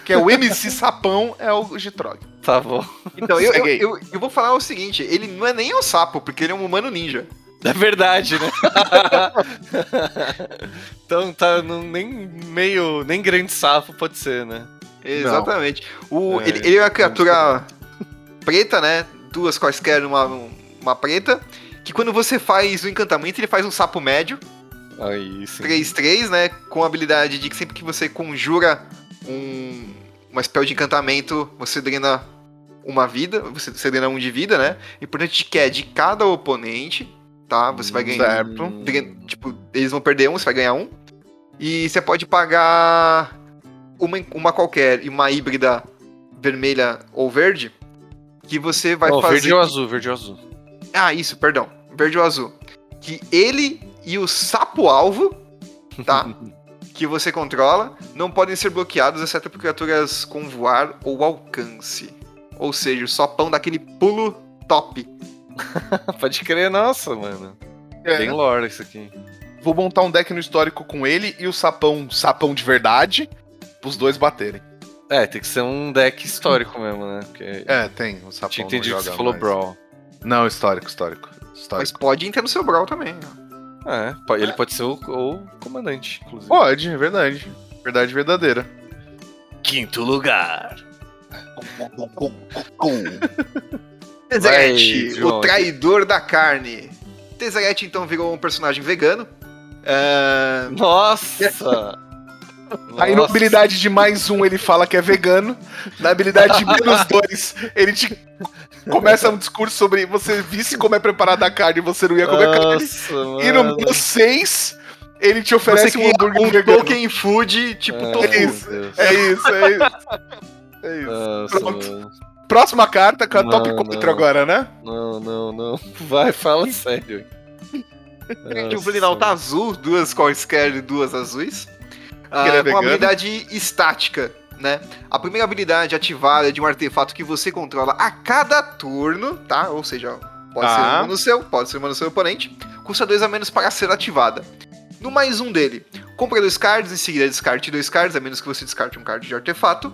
que é o MC [laughs] Sapão, é o Gitrog. Tá bom. Então, eu, eu, eu, eu vou falar o seguinte: ele não é nem um sapo, porque ele é um humano ninja. É verdade, né? [laughs] então tá nem meio. nem grande sapo pode ser, né? Exatamente. O, É, ele, ele é uma criatura preta, né? Duas quaisquer, uma, uma preta. Que quando você faz o encantamento, ele faz um sapo médio. Aí sim. 3-3, né? Com a habilidade de que sempre que você conjura um, uma spell de encantamento, você drena uma vida, você, você drena um de vida, né? Importante que é de cada oponente, tá? Você vai ganhar. Certo. dren- Tipo, eles vão perder um, você vai ganhar um. E você pode pagar uma, uma qualquer e uma híbrida vermelha ou verde. Que você vai Ó, fazer. verde ou azul, verde ou azul. Ah, isso, perdão. Verde ou azul. Que ele e o sapo-alvo, tá? [laughs] que você controla, não podem ser bloqueados, exceto por criaturas com voar ou alcance. Ou seja, o sopão daquele pulo top. [laughs] Pode crer, nossa, mano. É. Bem lore isso aqui. Vou montar um deck no histórico com ele e o sapão, sapão de verdade, pros dois baterem. É, tem que ser um deck histórico mesmo, né? Porque É, tem. O sapão tinha entendido que você falou mais. Brawl. Não, histórico, histórico. Mas Histórico. pode entrar no seu brawl também. ó. É, ele pode ser o, o comandante, inclusive. Pode, é verdade. Verdade verdadeira. Quinto lugar. Tezzeret, Vai, o traidor da carne. Tezzeret então virou um personagem vegano. Ah, Nossa! [laughs] Aí na Nossa. habilidade de mais um ele fala que é vegano. Na habilidade de menos dois, ele te começa um discurso sobre você visse como é preparada a carne e você não ia comer carne. Nossa, E no mano. menos seis, ele te você oferece um hambúrguer um vegano. token food, tipo É, tofu. isso. É isso, é isso. É isso. Nossa, Pronto. mano. Próxima carta, com a top Não, 4 não. agora, né? Não, não, não. [laughs] Vai, fala sério. O Blumenau tá azul, duas quaisquer e duas azuis. Ah, é com habilidade estática, né? A primeira habilidade ativada é de um artefato que você controla a cada turno, tá? Ou seja, pode ser Tá. uma no seu, pode ser uma no seu oponente. Custa dois a menos para ser ativada. No mais um dele, compra dois cards, em seguida descarte dois cards, a menos que você descarte um card de artefato.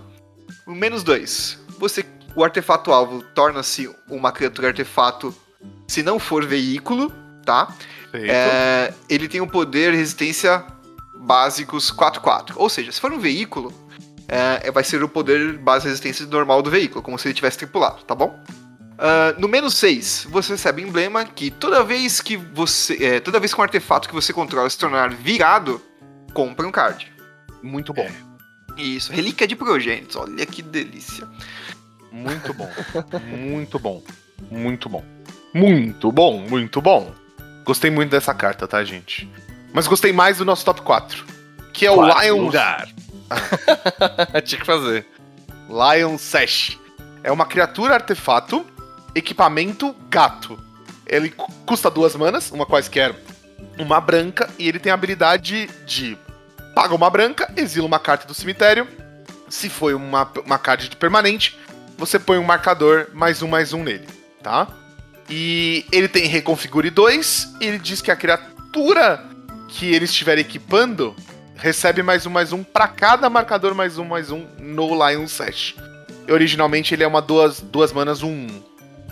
O menos dois, você, o artefato alvo torna-se uma criatura artefato se não for veículo, tá? É, ele tem um poder resistência básicos 4-4. Ou seja, se for um veículo, é, vai ser o poder base resistência normal do veículo, como se ele tivesse tripulado, tá bom? Ah, no menos 6, você recebe emblema que toda vez que você. é, toda vez que um artefato que você controla se tornar virado, compra um card. Muito bom. Isso, relíquia de progênitos, olha que delícia. Muito bom. Muito bom. Muito bom. Muito bom, muito bom. Gostei muito dessa carta, tá, gente? Mas gostei mais do nosso top 4. Que é o Quarto Lion, lugar. [laughs] Tinha que fazer. Lion Sash. É uma criatura artefato, equipamento gato. Ele cu- custa duas manas, uma quaisquer, uma branca, e ele tem a habilidade de paga uma branca, exila uma carta do cemitério. Se foi uma, uma card de permanente, você põe um marcador mais um mais um nele, tá? E ele tem Reconfigure 2, e ele diz que a criatura que ele estiver equipando recebe mais um mais um pra cada marcador mais um mais um no Lion Sash. Originalmente ele é uma duas, duas manas, um.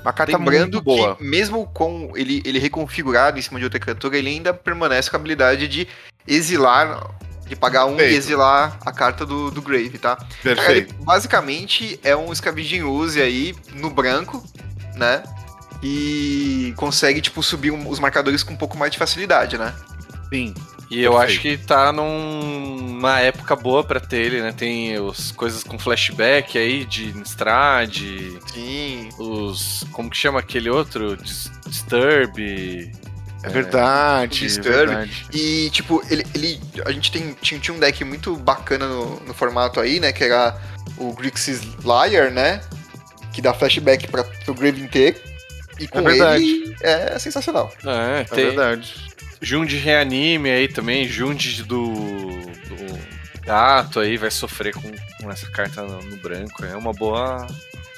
Uma carta Lembrando muito boa. que, mesmo com ele, ele reconfigurado em cima de outra criatura, ele ainda permanece com a habilidade de exilar, de pagar um e exilar a carta do, do Grave, tá? Cara, Perfeito. ele basicamente é um Scavenging Use aí no branco, né? E consegue, tipo, subir um- os marcadores com um pouco mais de facilidade, né? Sim. E eu Perfeito. acho que tá num- numa época boa pra ter ele, né? Tem as coisas com flashback aí de Innistrad, Sim. os. Como que chama aquele outro? Dis- Disturb. É verdade. Disturb. É verdade. E, tipo, ele. ele a gente tem, tinha, tinha um deck muito bacana no, no formato aí, né? Que era o Grixis Liar, né? Que dá flashback pra, pro Grave inteiro. E com verdade. ele é sensacional. É, É tem verdade. Jund Reanime aí também, Jund do, do gato aí vai sofrer com, com essa carta no, no branco. É uma boa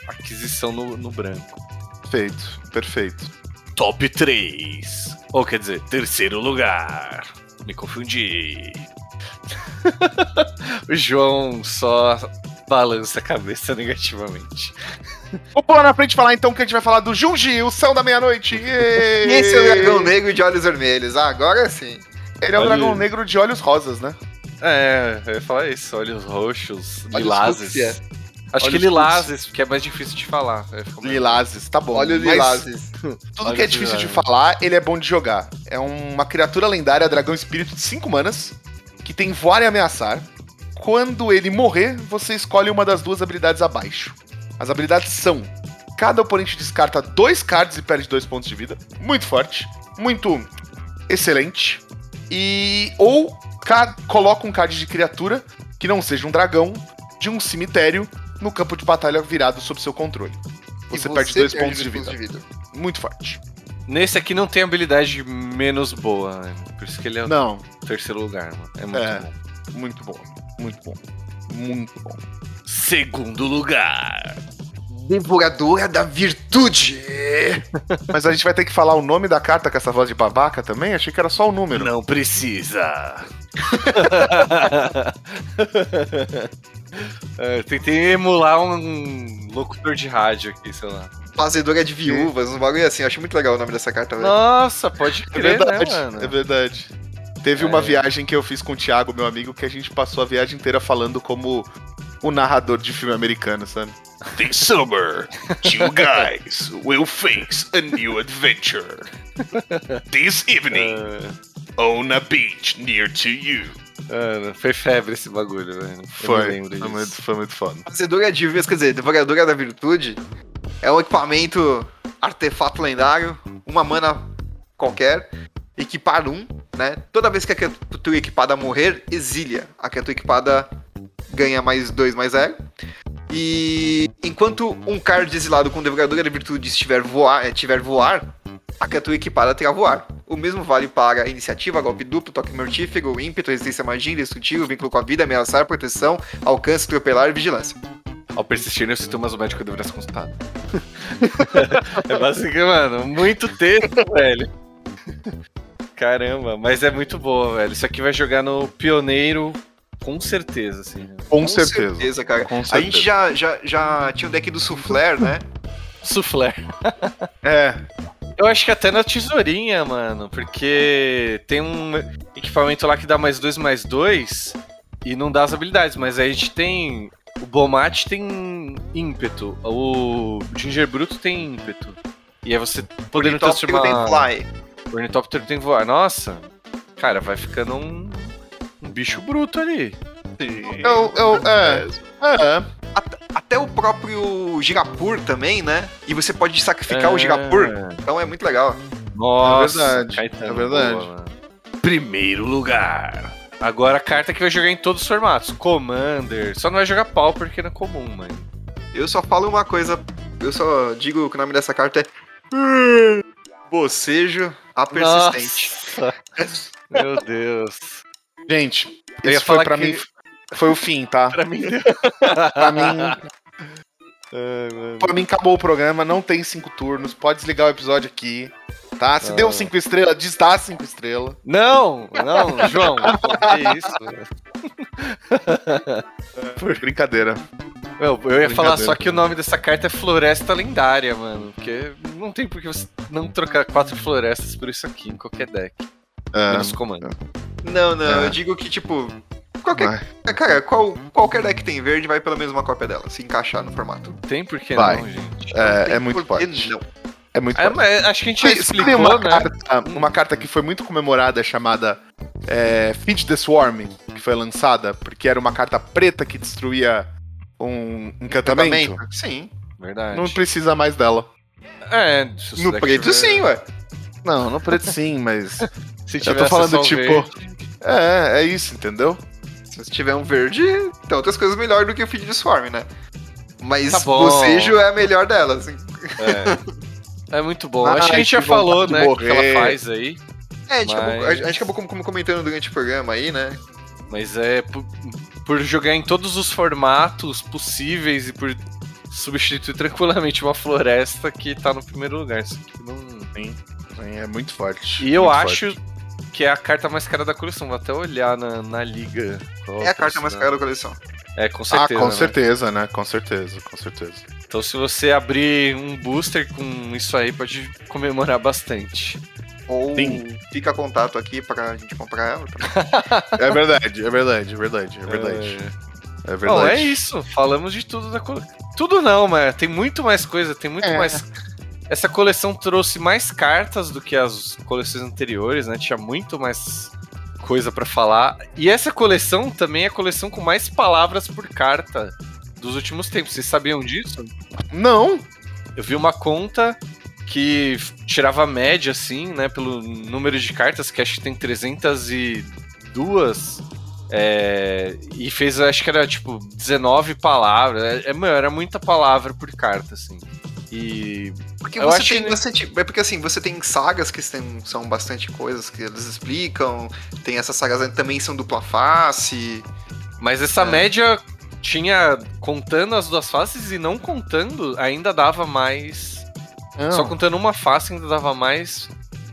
aquisição no, no branco. Perfeito. Perfeito. Top 3. Ou quer dizer, terceiro lugar. Me confundi. [laughs] o João só balança a cabeça negativamente. [laughs] Vou pular na frente e falar então que a gente vai falar do Junji, o céu da meia-noite. E esse é o dragão negro de olhos vermelhos. Ah, agora sim. Ele é o Olha dragão negro de olhos rosas, né? É, eu ia falar isso. Olhos roxos, Olhos lilazes. fúcsia. Acho que Olhos lilazes, porque é mais difícil de falar. Mais- Lilazes, tá bom. Olhos Mas lilazes. [laughs] Tudo Olhos que é difícil de lilazes. falar, ele é bom de jogar. É uma criatura lendária, dragão espírito de 5 manas, que tem voar e ameaçar. Quando ele morrer, você escolhe uma das duas habilidades abaixo. As habilidades são: cada oponente descarta dois cards e perde dois pontos de vida. Muito forte. Muito excelente. E. Ou ca- coloca um card de criatura, que não seja um dragão, de um cemitério, no campo de batalha virado sob seu controle. E Você, perde dois pontos de dois vida. Muito forte. Nesse aqui não tem habilidade menos boa, né? Por isso que ele é o Não, terceiro lugar, mano. É muito É. bom. muito bom. Muito bom. Muito bom. Segundo lugar. Devoradora da virtude. Mas a gente vai ter que falar o nome da carta com essa voz de babaca também? Achei que era só o número. Não precisa. [laughs] É, tentei emular um locutor de rádio aqui, sei lá. Fazedora de viúvas, um bagulho assim. Acho muito legal o nome dessa carta, velho. Nossa, pode É crer, verdade, né, mano? é verdade. Teve É. uma viagem que eu fiz com o Thiago, meu amigo, que a gente passou a viagem inteira falando como o narrador de filme americano, sabe? This summer, two guys will face a new adventure. This evening, on a beach near to you. Mano, foi febre esse bagulho, velho. Foi, lembro foi disso. muito, foi muito foda. Fazedora de vidas, quer dizer, Devoradora da Virtude é um equipamento artefato lendário, uma mana qualquer, equipar um, né? Toda vez que a criatura equipada morrer, exilia. A criatura equipada ganha mais dois, mais zero. E enquanto um card exilado com Devoradora da Virtude estiver voar, eh, tiver voar, a criatura equipada terá voar. O mesmo vale para iniciativa, golpe duplo, toque mortífero, ímpeto, resistência à magia, indestrutível, vínculo com a vida, ameaçar, proteção, alcance, atropelar e vigilância. Ao persistir nos sintomas, o médico deverá ser consultado. [laughs] é basicamente, mano, muito texto, [laughs] velho. Caramba, mas é muito boa, velho. Isso aqui vai jogar no pioneiro com certeza, assim. Com, certeza. cara. Com A certeza. gente já, já, já tinha o deck do Souffler, né? Soufflé. [laughs] É, Eu acho que até na tesourinha, mano, porque tem um equipamento lá que dá mais dois, mais dois e não dá as habilidades, mas aí a gente tem. O Bomate tem ímpeto, o Ginger Bruto tem ímpeto. E aí você podendo Ornitóptero transformar. tem Fly. O Ornitóptero tem voar. Nossa, cara, vai ficando um bicho bruto ali. eu, eu, é, é, Até, até o próprio Girapur também, né? E você pode sacrificar o É. Girapur. Então é muito legal. Nossa, É verdade, Caetano, é verdade. boa. Primeiro lugar. Agora a carta que vai jogar em todos os formatos. Commander. Só não vai jogar pau porque não é comum, mano. Eu só falo uma coisa. Eu só digo que o nome dessa carta é. Bocejo a persistente. Nossa. Meu Deus. Gente, Eu ia foi pra que- mim, foi o fim, tá? [laughs] Pra mim. Pra mim, [laughs] pra mim acabou o programa, não tem cinco turnos, pode desligar o episódio aqui, tá? Se Ah. deu cinco estrelas, diz dá cinco estrelas. Não, não, João. [laughs] Que isso? Brincadeira. Eu, eu ia falar só que o nome dessa carta é Floresta Lendária, mano. Porque não tem por que você não trocar quatro florestas por isso aqui em qualquer deck. É, Menos comando. Não, não, É. eu digo que, tipo. Qualquer, vai. cara, qual, qualquer deck tem verde vai pelo menos uma cópia dela, se encaixar no formato. Tem por que Vai. não, gente. É, Tem é muito forte. Não. É muito É, forte. mas acho que a gente Sabe explicou, uma, né? carta, uma carta que foi muito comemorada chamada é, Feed the Swarm, que foi lançada, porque era uma carta preta que destruía um encantamento. Sim. Verdade. Não precisa mais dela. É, No preto, sim, ué. Não, no preto sim, mas. [laughs] Se Eu tiver tô falando, tipo, verde. É, é isso, entendeu? Se tiver um verde, tem outras coisas melhor do que o feed de Swarm, né? Mas Tá bom. bocejo é a melhor delas. assim. É. É muito bom. Ai, Acho que a gente já falou, né? O que ela faz aí. É, a gente, Mas- acabou, a gente acabou com- comentando durante o programa aí, né? Mas é por, por jogar em todos os formatos possíveis e por substituir tranquilamente uma floresta que tá no primeiro lugar. Isso aqui não tem. É muito forte. E eu muito acho que é a carta mais cara da coleção. Vou até olhar na, na liga. É a carta mais cara da coleção. É, com forte. certeza. ah, com né? certeza, né? Com certeza, com certeza. Então se você abrir um booster com isso aí, pode comemorar bastante. Ou Sim. fica contato aqui pra gente comprar ela. [laughs] É verdade, é verdade, é verdade, é verdade. É verdade. Bom, é isso. Falamos de tudo da coleção. Tudo não, mas tem muito mais coisa, tem muito É. mais. Essa coleção trouxe mais cartas do que as coleções anteriores, né? Tinha muito mais coisa pra falar. E essa coleção também é a coleção com mais palavras por carta dos últimos tempos. Vocês sabiam disso? Não! Eu vi uma conta que tirava a média, assim, né, pelo número de cartas, que acho que tem 302. É, e fez, acho que era tipo 19 palavras. É, é, meu, era muita palavra por carta, assim. E. Porque Eu você acho tem que- bastante. É porque assim, você tem sagas que tem- são bastante coisas que eles explicam. Tem essas sagas que também são dupla face. Mas essa É. média tinha. Contando as duas faces e não contando, ainda dava mais. Só contando uma face ainda dava mais.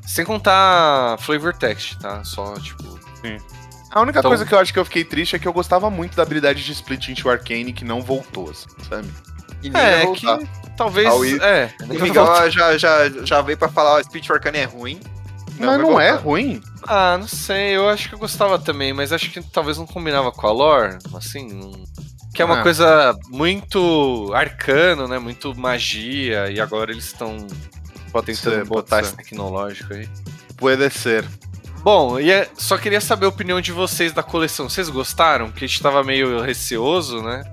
Sem contar flavor text, tá? Só, tipo. A única Então- coisa que eu acho que eu fiquei triste é que eu gostava muito da habilidade de split into arcane que não voltou, assim, sabe? E nem É, voltar. que talvez. I- é. O Miguel já, já, já veio pra falar: ó, Speech Arcane é ruim. Mas vai não é voltar. ruim. Ah, não sei, eu acho que eu gostava também, mas acho que talvez não combinava com a lore, assim, não- que é uma Ah. coisa muito arcano, né, muito magia, e agora eles estão tentando botar esse tecnológico aí. Pode ser. Bom, e é- só queria saber a opinião de vocês da coleção. Vocês gostaram? Porque a gente tava meio receoso, né?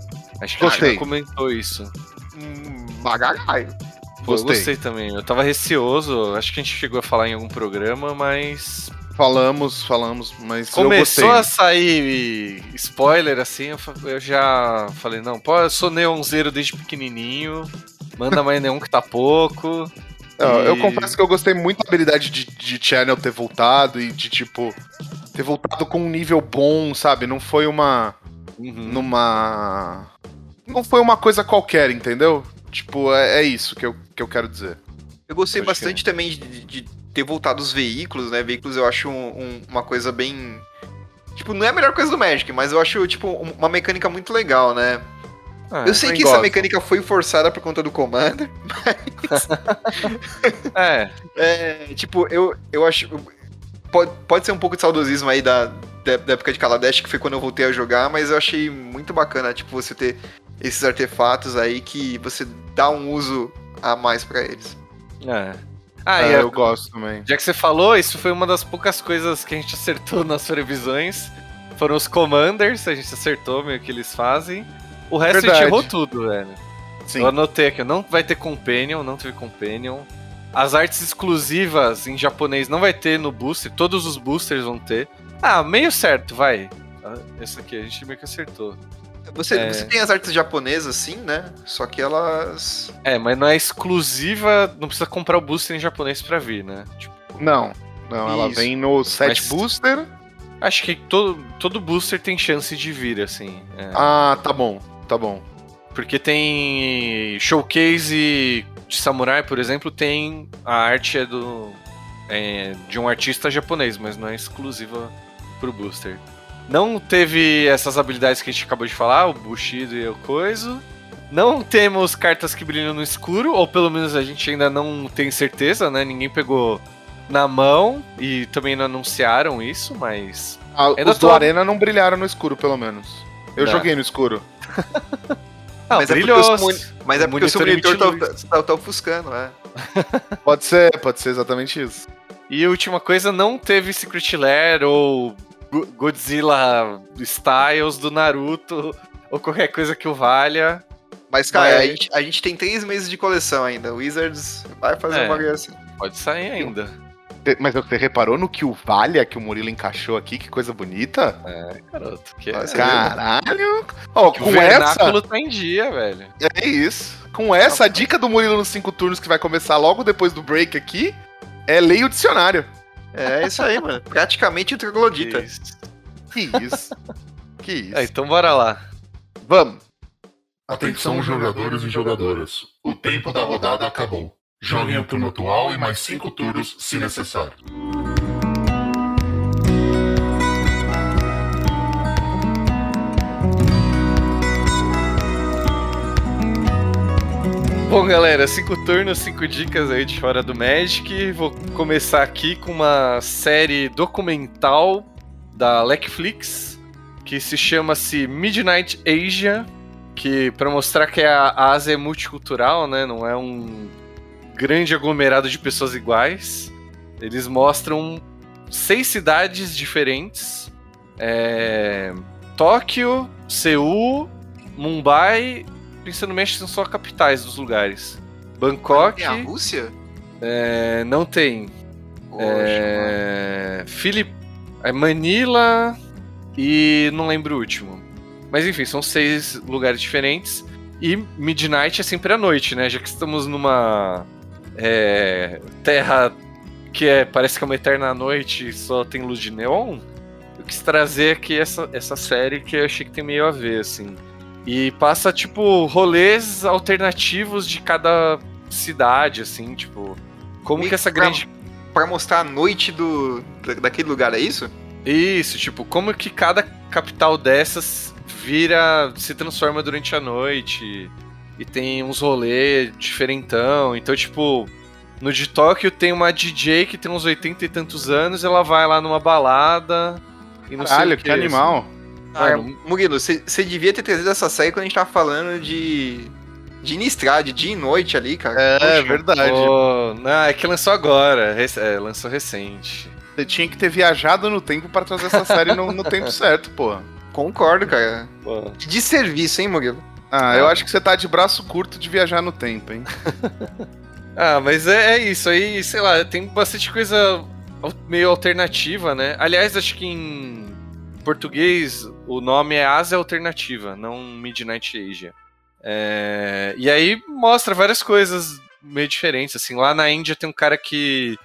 Acho que Gostei. comentou isso. Hum, eu Gostei. gostei também. Eu tava receoso, acho que a gente chegou a falar em algum programa, mas. Falamos, falamos, mas Começou eu a sair spoiler assim, eu, eu já falei, não, pô, eu sou neonzeiro desde pequenininho, manda mais neon que tá pouco. Não, Eu E- confesso que eu gostei muito da habilidade de, de Channel ter voltado e de, tipo, ter voltado com um nível bom, sabe? Não foi uma. Uhum. numa. Não foi uma coisa qualquer, entendeu? Tipo, é, é isso que eu, que eu quero dizer. Eu gostei Pode bastante também de, de ter voltado os veículos, né? Veículos eu acho um- um- uma coisa bem. Tipo, não é a melhor coisa do Magic, mas eu acho, tipo, um- uma mecânica muito legal, né? Ah, eu sei que essa gosto. mecânica foi forçada por conta do Commander. [laughs] [laughs] é, É, tipo, eu, eu acho. Pode, pode ser um pouco de saudosismo aí da, da, da época de Kaladesh, que foi quando eu voltei a jogar, mas eu achei muito bacana, tipo, você ter esses artefatos aí que você dá um uso a mais pra eles. é. Ah, e eu a- gosto também. já que você falou, isso foi uma das poucas coisas que a gente acertou [laughs] nas previsões. Foram os commanders, a gente acertou meio que eles fazem. O resto a Verdade. gente errou tudo, velho. Sim. Eu anotei aqui, não vai ter Companion, não teve Companion. As artes exclusivas em japonês não vai ter no booster, todos os boosters vão ter. Ah, meio certo, vai. Ah, Esse aqui a gente meio que acertou. Você, É. você tem as artes japonesas, sim, né? Só que elas. É, mas não é exclusiva, não precisa comprar o booster em japonês pra vir, né? Tipo, Não, não, ela Isso. vem no set Mas- booster. acho que todo, todo booster tem chance de vir, assim. é. Ah, tá bom, tá bom. Porque tem showcase de samurai, por exemplo, tem a arte é do é, de um artista japonês, mas não é exclusiva pro booster. Não teve essas habilidades que a gente acabou de falar, o Bushido e o Coiso. Não temos cartas que brilham no escuro, ou pelo menos a gente ainda não tem certeza, né? Ninguém pegou na mão e também não anunciaram isso, mas Ah, Ainda os tô- do Arena não brilharam no escuro, pelo menos. Eu Tá. joguei no escuro. [laughs] ah, Mas é porque brilhou. os Mas é O porque o seu monitor monitor tá, tá, tá ofuscando, é. Pode ser, pode ser exatamente isso. E a última coisa, não teve Secret Lair ou Godzilla Styles do Naruto ou qualquer coisa que o valha. Mas, cara, Mas- a, gente, a gente tem três meses de coleção ainda. O Wizards vai fazer É. uma graça. Pode sair ainda. Mas você reparou no que o Valha que o Murilo encaixou aqui? Que coisa bonita. Garoto, que é, Vai ser Caralho! Ó, que o com essa. vernáculo tá em dia, velho. É isso. Com essa, a dica do Murilo nos cinco turnos que vai começar logo depois do break aqui é leia o dicionário. É isso aí, mano. Praticamente o troglodita. Isso. Que isso. que [laughs] isso. É, então bora lá. Vamos. Atenção, jogadores e jogadoras. O tempo da rodada acabou. Joguem o turno atual e mais cinco turnos, se necessário. Bom, galera, cinco turnos, cinco dicas aí de fora do Magic. Vou começar aqui com uma série documental da Netflix que se chama-se Midnight Asia, que para mostrar que a Ásia é multicultural, né? Não é um grande aglomerado de pessoas iguais. Eles mostram seis cidades diferentes: é, Tóquio, Seul, Mumbai pensando no México são só capitais dos lugares. Bangkok Tem a Rússia? é, não tem. Poxa. É, Filip, é Manila e não lembro o último. Mas enfim, são seis lugares diferentes. E Midnight é sempre à noite, né? Já que estamos numa é, terra que é, parece que é uma eterna noite e só tem luz de neon. Eu quis trazer aqui essa, essa série que eu achei que tem meio a ver, assim. E passa, tipo, rolês alternativos de cada cidade, assim, tipo. Como Meio que essa pra- grande. Pra mostrar a noite do, da- daquele lugar, é isso? Isso, tipo, como que cada capital dessas vira. se transforma durante a noite. E tem uns rolês diferentão. Então, tipo, No de Tóquio tem uma DJ que tem uns 80 e tantos anos, ela vai lá numa balada e não sei Caralho, o que animal. Ah, Ah, Murilo, você devia ter trazido essa série quando a gente tava falando de. De Innistrad, de dia e noite ali, cara. É, Poxa, verdade. Pô, não, é que lançou agora, rec- é, lançou recente. Você tinha que ter viajado no tempo pra trazer essa série no, no tempo [laughs] certo, pô. Concordo, cara. Pô. Que desserviço, hein, Murilo? Ah, eu acho que você tá de braço curto de viajar no tempo, hein? [laughs] Ah, mas é, é isso aí, sei lá, tem bastante coisa meio alternativa, né? Aliás, acho que em português o nome é Ásia Alternativa, não Midnight Asia. É, E aí mostra várias coisas meio diferentes, assim. Lá na Índia tem um cara que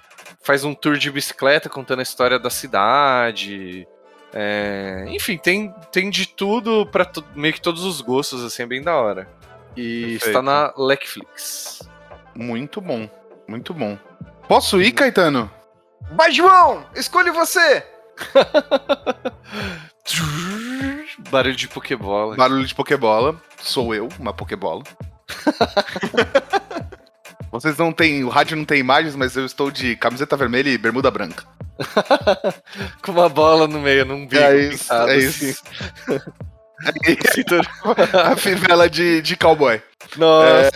faz um tour de bicicleta contando a história da cidade. É, Enfim, tem, tem de tudo pra to- meio que todos os gostos, assim, é bem da hora. E Perfeito. está na Netflix. Muito bom, muito bom. Posso ir, Caetano? Vai, João! Escolhe você! [laughs] Barulho de Pokébola. Barulho de Pokébola. Sou eu, uma Pokébola. [laughs] Vocês não têm. O rádio não tem imagens, mas eu estou de camiseta vermelha e bermuda branca. [laughs] Com uma bola no meio, num bico. É isso, pintado, é assim. isso. [laughs] É a fivela de, de cowboy. Nossa.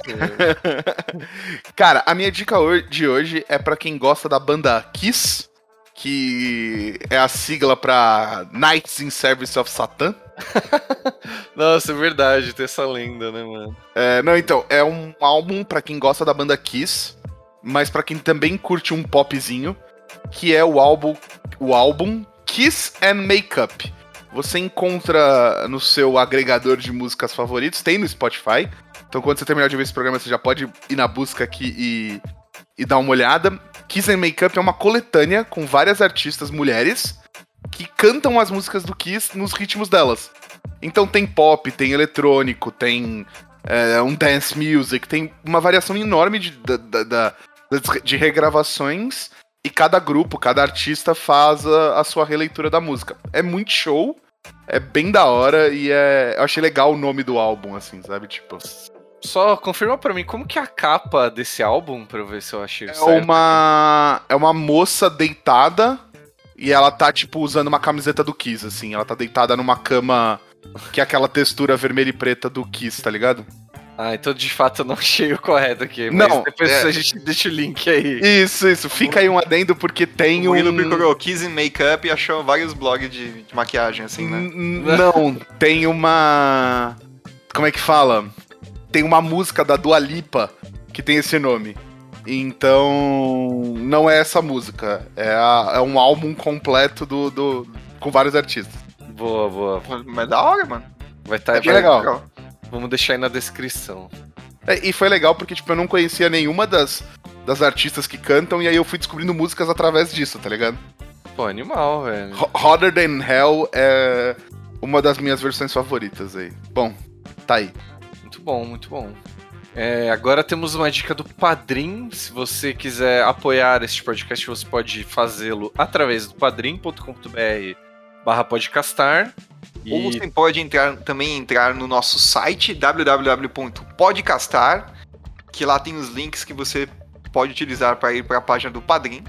Cara, a minha dica de hoje é pra quem gosta da banda Kiss, que é a sigla pra Knights in Service of Satan. [laughs] Nossa, é verdade, tem essa lenda, né, mano? É, não, então, é um álbum pra quem gosta da banda Kiss, mas pra quem também curte um popzinho, que é o álbum, o álbum Kiss and Makeup. Você encontra no seu agregador de músicas favoritos, tem no Spotify. Então quando você terminar de ver esse programa, você já pode ir na busca aqui e, e dar uma olhada. Kiss and Makeup é uma coletânea com várias artistas mulheres que cantam as músicas do Kiss nos ritmos delas. Então tem pop, tem eletrônico, tem é, um dance music, tem uma variação enorme de, da- das- de regravações e cada grupo, cada artista faz a, a sua releitura da música. É muito show, é bem da hora e é, eu achei legal o nome do álbum, assim, sabe? Tipo, Só confirma pra mim, como que é a capa desse álbum, pra eu ver se eu achei é certo. uma, é uma moça deitada e ela tá, tipo, usando uma camiseta do Kiss, assim. Ela tá deitada numa cama que é aquela textura vermelha e preta do Kiss, tá ligado? Ah, então de fato eu não [laughs] achei o correto aqui. Mas Não, depois é- a gente deixa o link aí. Isso, isso. Fica aí um adendo porque tem o um... Murilo procurou Kiss and Makeup e achou vários blogs de, de maquiagem, assim, né? N- Não, tem uma. Como é que fala? Tem uma música da Dua Lipa que tem esse nome. Então. Não é essa música. É, a- é um álbum completo do, do- com vários artistas. Boa, boa. Mas da hora, mano. Vai estar É bem legal. Vamos deixar aí na descrição. É, e foi legal porque, tipo, eu não conhecia nenhuma das, das artistas que cantam, e aí eu fui descobrindo músicas através disso, tá ligado? Pô, animal, velho. Ho- Hotter Than Hell é uma das minhas versões favoritas aí. Bom, tá aí. Muito bom, muito bom. É, agora temos uma dica do Padrim. Se você quiser apoiar este podcast, você pode fazê-lo através do padrim.com.br barra podcastar. Ou E você pode entrar, também entrar no nosso site www.podcastar, que lá tem os links que você pode utilizar para ir para a página do Padrim.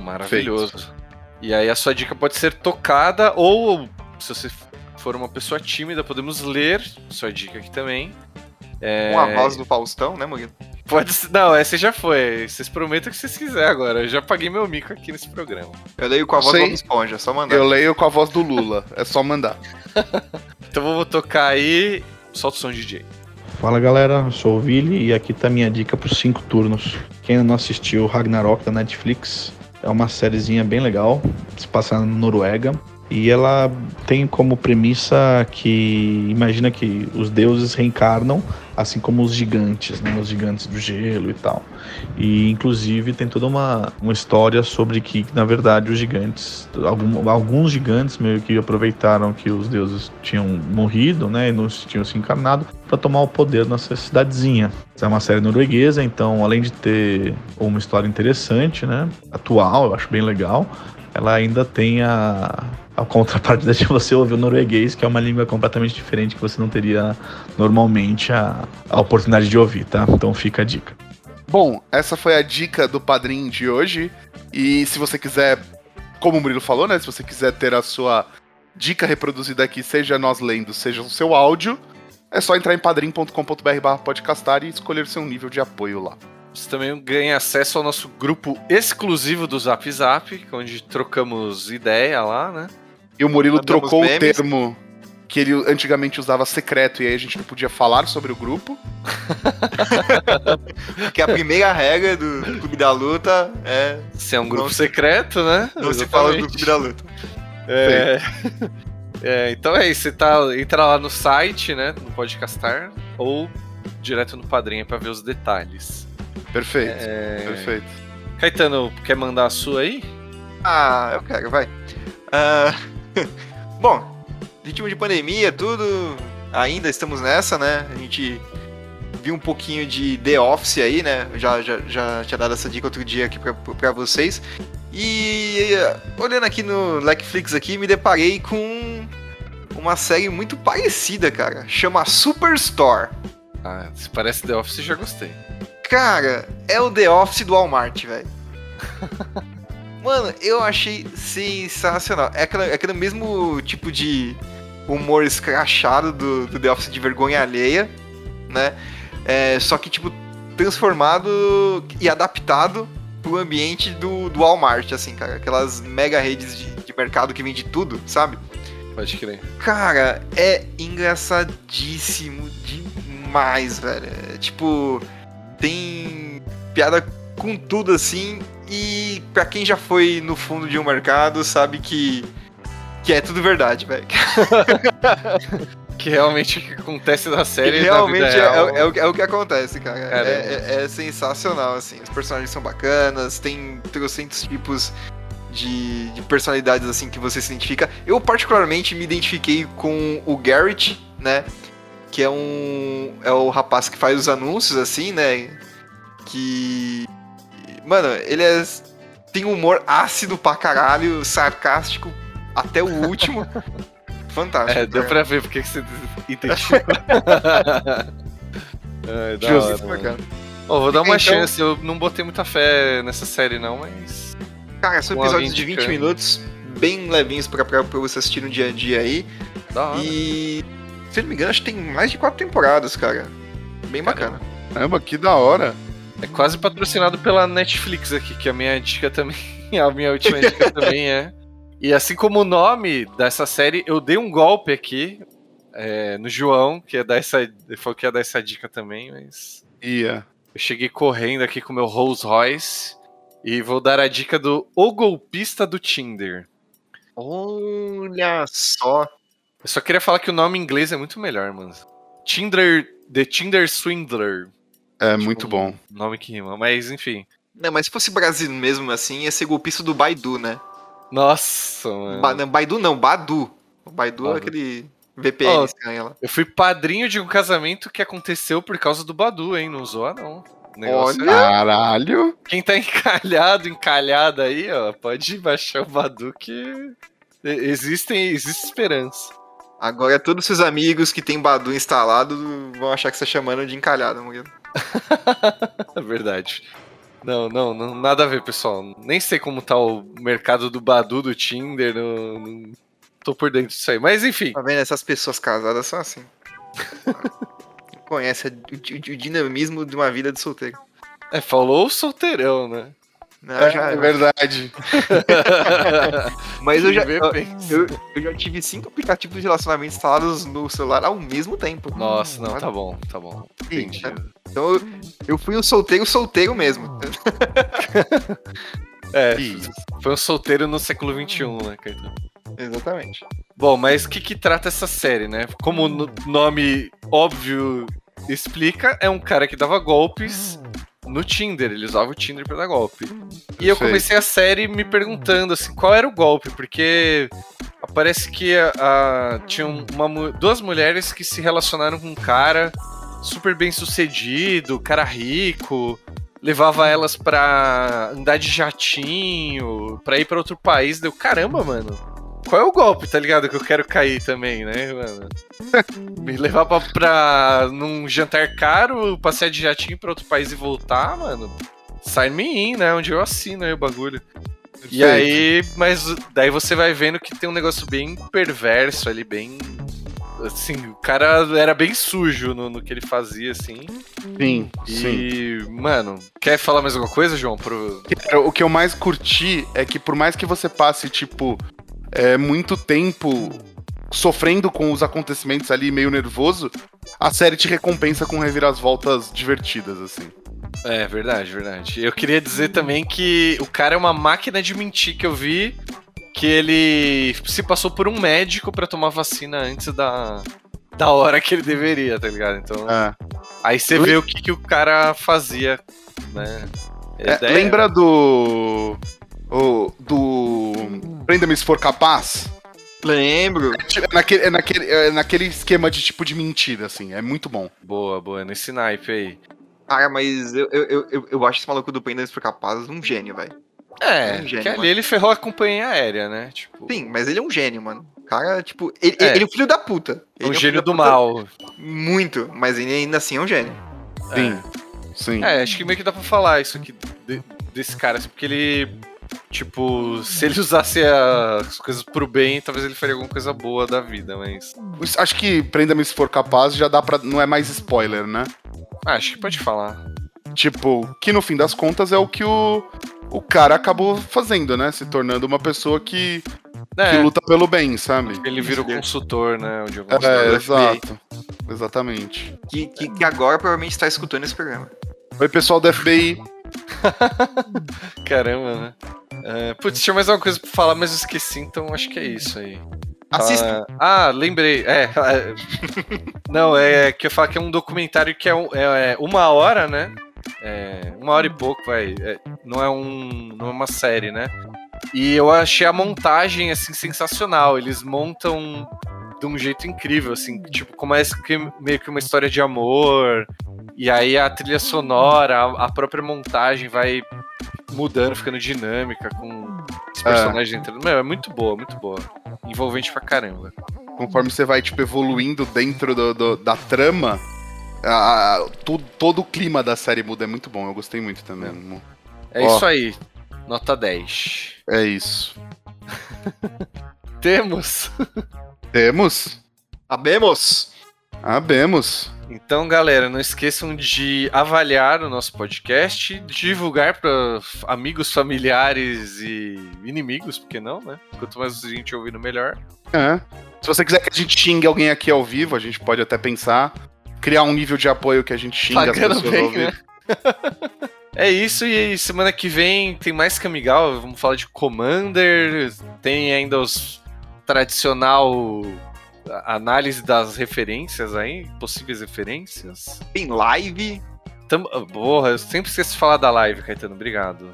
maravilhoso. E aí a sua dica pode ser tocada, ou se você for uma pessoa tímida, podemos ler sua dica aqui também. É, Com a voz do Faustão, né, Murilo? Pode ser. Não, essa já foi. Vocês prometam o que vocês quiserem agora. Eu já paguei meu mico aqui nesse programa. Eu leio com a voz do Bob Esponja, é só mandar. Eu leio com a voz do Lula, é só mandar. [laughs] Então vamos tocar aí. Solta o som DJ. Fala galera, eu sou o Vili e aqui tá minha dica para cinco turnos. Quem ainda não assistiu Ragnarok da Netflix, é uma sériezinha bem legal, se passa na Noruega. E ela tem como premissa que imagina que os deuses reencarnam, assim como os gigantes, né? Os gigantes do gelo e tal. E inclusive tem toda uma, uma história sobre que, na verdade, os gigantes, algum- alguns gigantes meio que aproveitaram que os deuses tinham morrido, né? E não tinham se encarnado para tomar o poder nessa cidadezinha. Essa é uma série norueguesa, então além de ter uma história interessante, né? Atual, eu acho bem legal. Ela ainda tem a, a contrapartida [laughs] de você ouvir o norueguês, que é uma língua completamente diferente que você não teria normalmente a, a oportunidade de ouvir, tá? Então fica a dica. Bom, essa foi a dica do padrinho de hoje. E se você quiser, como o Murilo falou, né? Se você quiser ter a sua dica reproduzida aqui, seja nós lendo, seja o seu áudio, é só entrar em padrim.com.br barra podcastar e escolher seu nível de apoio lá. Você também ganha acesso ao nosso grupo exclusivo do Zap Zap, onde trocamos ideia lá, né? E o Murilo Mandamos trocou o memes. termo que ele antigamente usava secreto e aí a gente não podia falar sobre o grupo. [laughs] Porque a primeira regra do Clube da Luta é Se é um grupo secreto, né? não se fala do. Clube da Luta. É. É, então é isso, você tá, entra lá no site, né, no Podcastar, ou direto no Padrinho pra ver os detalhes. Perfeito, É, perfeito. Caetano, quer mandar a sua aí? Ah, eu quero, vai. Ah, [laughs] bom, ritmo de pandemia, tudo. Ainda estamos nessa, né? A gente viu um pouquinho de The Office aí, né? Já, já, já tinha dado essa dica outro dia aqui pra, pra vocês. E eh, olhando aqui no Netflix aqui, me deparei com uma série muito parecida, cara. Chama Superstore. Ah, se parece The Office, já gostei. Cara, é o The Office do Walmart, velho. [laughs] Mano, eu achei sensacional. É, aquela, é aquele mesmo tipo de humor escrachado do, do The Office de vergonha alheia, né? É, só que, tipo, transformado e adaptado pro ambiente do, do Walmart, assim, cara. Aquelas mega redes de, de mercado que vende tudo, sabe? Pode crer. Cara, é engraçadíssimo demais, velho. É, tipo, tem piada com tudo assim. E pra quem já foi no fundo de um mercado, sabe que, que é tudo verdade, velho. [laughs] Que realmente o que acontece na série Que realmente na é, real, é o, é o que acontece, cara. Caramba. É, é- é sensacional, assim. Os personagens são bacanas, tem trocentos tipos de, de personalidades, assim, que você se identifica. Eu, particularmente, me identifiquei com o Garrett, né? Que é um. É o rapaz que faz os anúncios, assim, né? Que. Mano, ele é. Tem um humor ácido pra caralho, sarcástico até o último. [laughs] Fantástico. É, deu cara. pra ver porque que você identificou. é, [laughs] da Justo, hora, mano. bacana. Ó, vou dar uma Então- chance, eu não botei muita fé nessa série não, mas... Cara, são episódios de 20 indicando. minutos, bem levinhos pra, pra, pra você assistir no dia a dia aí. Da hora. E, se eu não me engano, acho que tem mais de quatro temporadas, cara. Bem bacana. Caramba, que da hora. É quase patrocinado pela Netflix aqui, que a minha dica também. [laughs] A minha última dica [laughs] também é. E assim como o nome dessa série, eu dei um golpe aqui é, no João, que ia dar essa. Falou que ia dar essa dica também, mas. Ia. Eu cheguei correndo aqui com o meu Rolls Royce e vou dar a dica do O Golpista do Tinder. Olha só. Eu só queria falar que o nome em inglês é muito melhor, mano. Tinder. The Tinder Swindler. É Tipo, muito bom. Nome que rima, mas enfim. Não, mas se fosse Brasil mesmo assim, ia ser golpista do Baidu, né? Nossa, mano. Ba- não, Baidu não, Badu. O Baidu é Badu. aquele VPN Ó, estranho lá. Eu fui padrinho de um casamento que aconteceu por causa do Badu, hein? Não zoa, não. Negócio Olha. é- Caralho. Quem tá [laughs] encalhado, encalhada aí, ó, pode baixar o Badu que existem, existe esperança. Agora todos seus amigos que tem Badu instalado vão achar que você tá chamando de encalhado, Murilo. [laughs] É verdade. Não, não, não, nada a ver, pessoal. Nem sei como tá o mercado do Badu, do Tinder, não, não tô por dentro disso aí. Mas enfim, Tá vendo? Essas pessoas casadas são assim. [laughs] Conhece o, o- o dinamismo de uma vida de solteiro. é, falou o solteirão, né? Não, É, já- é verdade. [laughs] Mas eu já, eu, eu, já tive cinco aplicativos de relacionamento instalados no celular ao mesmo tempo. Nossa, não, tá bom, tá bom. Entendi. Então eu, eu fui o solteiro solteiro mesmo. [laughs] É, Isso. foi um solteiro no século XXI, né, Caetano? Exatamente. Bom, mas o que, que trata essa série, né? Como o no- nome óbvio explica, é um cara que dava golpes no Tinder. Ele usava o Tinder pra dar golpe. E eu comecei a série me perguntando assim, qual era o golpe, porque parece que a, a- tinham uma duas mulheres que se relacionaram com um cara super bem sucedido, cara rico, levava elas pra andar de jatinho, pra ir pra outro país. Deu caramba, mano. Qual é o golpe, tá ligado? Que eu quero cair também, né, mano? [laughs] Me levar pra, pra num jantar caro, passear de jatinho pra outro país e voltar, mano. Sign me in, né? Onde eu assino aí o bagulho. E aí, mas daí você vai vendo que tem um negócio bem perverso ali, bem. Assim, o cara era bem sujo no, no que ele fazia, assim. Sim, sim. E, mano, quer falar mais alguma coisa, João? Pro... O que eu mais curti é que por mais que você passe, tipo, é, muito tempo sofrendo com os acontecimentos ali, meio nervoso, a série te recompensa com reviravoltas divertidas, assim. É, verdade, verdade. Eu queria dizer também que o cara é uma máquina de mentir que eu vi que ele se passou por um médico pra tomar vacina antes da, da hora que ele deveria, tá ligado? Então, É. aí você vê o que, que o cara fazia, né? É, lembra do. o- do. Prenda-me se for capaz? Lembro. É naquele, é, naquele, é naquele esquema de tipo de mentira, assim. É muito bom. Boa, boa, nesse naipe aí. Cara, mas eu, eu, eu, eu- acho esse maluco do Pendas por Capaz um gênio, velho. É, É um gênio, que ali mano. ele ferrou a companhia aérea, né? Tipo, Sim, mas ele é um gênio, mano. O Cara, tipo, ele, É. ele é um filho da puta. é Ele um filho gênio da do mal. Muito, mas ele ainda assim é um gênio. Sim. Sim. É, acho que meio que dá pra falar isso aqui de- desse cara, assim, porque ele. Tipo, se ele usasse as coisas pro bem, talvez ele faria alguma coisa boa da vida, mas. Acho que Prenda-me se for capaz já dá pra. Não é mais spoiler, né? Ah, acho que pode falar. Tipo, que no fim das contas é o que o. O cara acabou fazendo, né? Se tornando uma pessoa que, que É, luta pelo bem, sabe? ele vira o consultor, né? De alguns É, FBI. exato. Exatamente. Que, que, que agora provavelmente está escutando esse programa. Oi, pessoal do FBI. [laughs] Caramba, né? É, putz, tinha mais alguma coisa pra falar, mas eu esqueci, então acho que é isso aí. Assista. Ah, ah, lembrei. É, [laughs] é, não, é que eu falo que é um documentário que é, um- é- é uma hora, né? É, uma hora e pouco, vai. É, não é um, não é uma série, né? E eu achei a montagem assim sensacional. Eles montam de um jeito incrível, assim, tipo, começa meio que uma história de amor. E aí a trilha sonora, a, própria montagem vai mudando, ficando dinâmica com os personagens entrando. Meu, é muito boa, muito boa. Envolvente pra caramba. Conforme você vai, tipo, evoluindo dentro do- do- da trama, a- a- tu- todo o clima da série muda. É muito bom. Eu gostei muito também. É Ó. isso aí. Nota 10. É isso. [laughs] Temos. [laughs] Temos? Sabemos! Abemos. Então, galera, não esqueçam de avaliar o nosso podcast, divulgar para amigos, familiares e inimigos, porque não, né? Quanto mais gente ouvindo, melhor. É. Se você quiser que a gente xingue alguém aqui ao vivo, a gente pode até pensar. Criar um nível de apoio que a gente xinga as Pagando pessoas bem, ao vivo. né? É isso, e semana que vem tem mais Kamigawa, vamos falar de Commander, tem ainda os tradicional análise das referências aí, possíveis referências. Tem live. Tam... Porra, eu sempre esqueço de falar da live, Caetano, obrigado.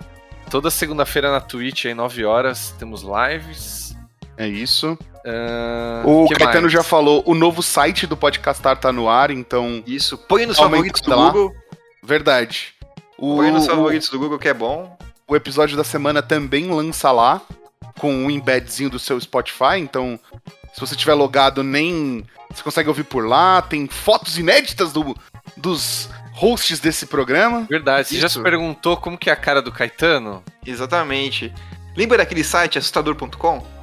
Toda segunda-feira na Twitch, aí 9 horas, temos lives. É isso. Ah, O Caetano mais? já falou, o novo site do Podcastar tá no ar, então. Isso. Põe nos favoritos do lá. Google. Verdade. O, Põe nos o- favoritos do Google que é bom. o episódio da semana também lança lá, com um embedzinho do seu Spotify, então. Se você tiver logado, nem. Você consegue ouvir por lá. Tem fotos inéditas do, dos hosts desse programa. Verdade, você já Isso. se perguntou como que é a cara do Caetano? Exatamente. Lembra daquele site assustador.com? [laughs]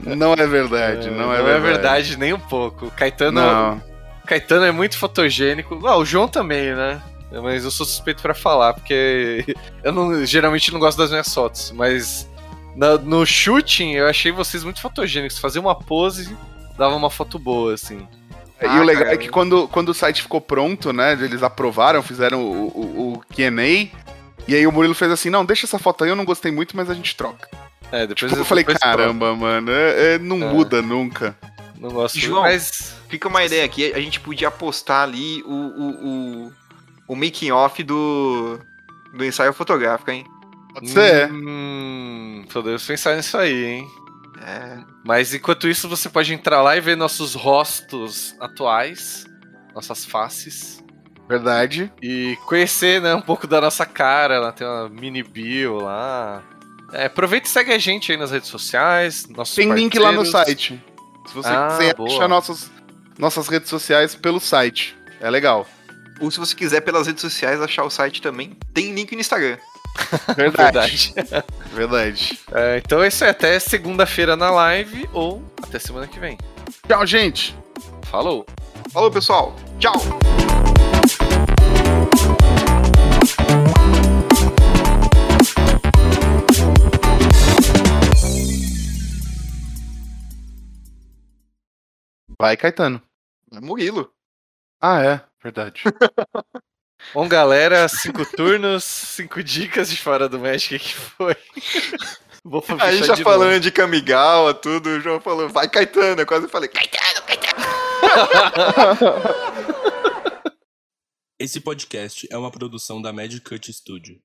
Não é verdade, não é não verdade. é verdade nem um pouco. O Caetano, Não. Caetano é muito fotogênico. Ah, o João também, né? Mas eu sou suspeito pra falar, porque [laughs] eu não, geralmente não gosto das minhas fotos, mas na- no shooting eu achei vocês muito fotogênicos. Fazer uma pose dava uma foto boa, assim. e Ah, o legal cara. é que quando, quando o site ficou pronto, né? Eles aprovaram, fizeram o, o, o QA. E aí o Murilo fez assim: não, deixa essa foto aí, eu não gostei muito, mas a gente troca. É, depois Tipo, eu falei, depois caramba, mano, é- é- não É. muda nunca. Não gosto João, mas Fica uma ideia aqui, a gente podia postar ali o, o, o, o making off do, do ensaio fotográfico, hein? Pode ser. Hum, podemos pensar nisso aí, hein? É. Mas enquanto isso, você pode entrar lá e ver nossos rostos atuais, nossas faces, Verdade. e conhecer né, um pouco da nossa cara. Ela tem uma mini bio lá. É, aproveita e segue a gente aí nas redes sociais. Nossos Tem link lá no parceiros. site. Se você Ah, quiser boa. achar nossas, nossas redes sociais pelo site. É legal. Ou se você quiser pelas redes sociais achar o site também, tem link no Instagram. [laughs] Verdade. Verdade. Verdade. É, então é isso aí. Até segunda-feira na live ou até semana que vem. Tchau, gente. Falou! Falou, pessoal. Tchau. Vai, Caetano. É Murilo. Ah, é. Verdade. [laughs] Bom, galera, cinco turnos, cinco dicas de fora do Magic que foi. [laughs] Vou Aí já falando novo. de Kamigawa, tudo, o João falou, vai Caetano. Eu quase falei, Caetano, Caetano. [laughs] Esse podcast é uma produção da Magic Cut Studio.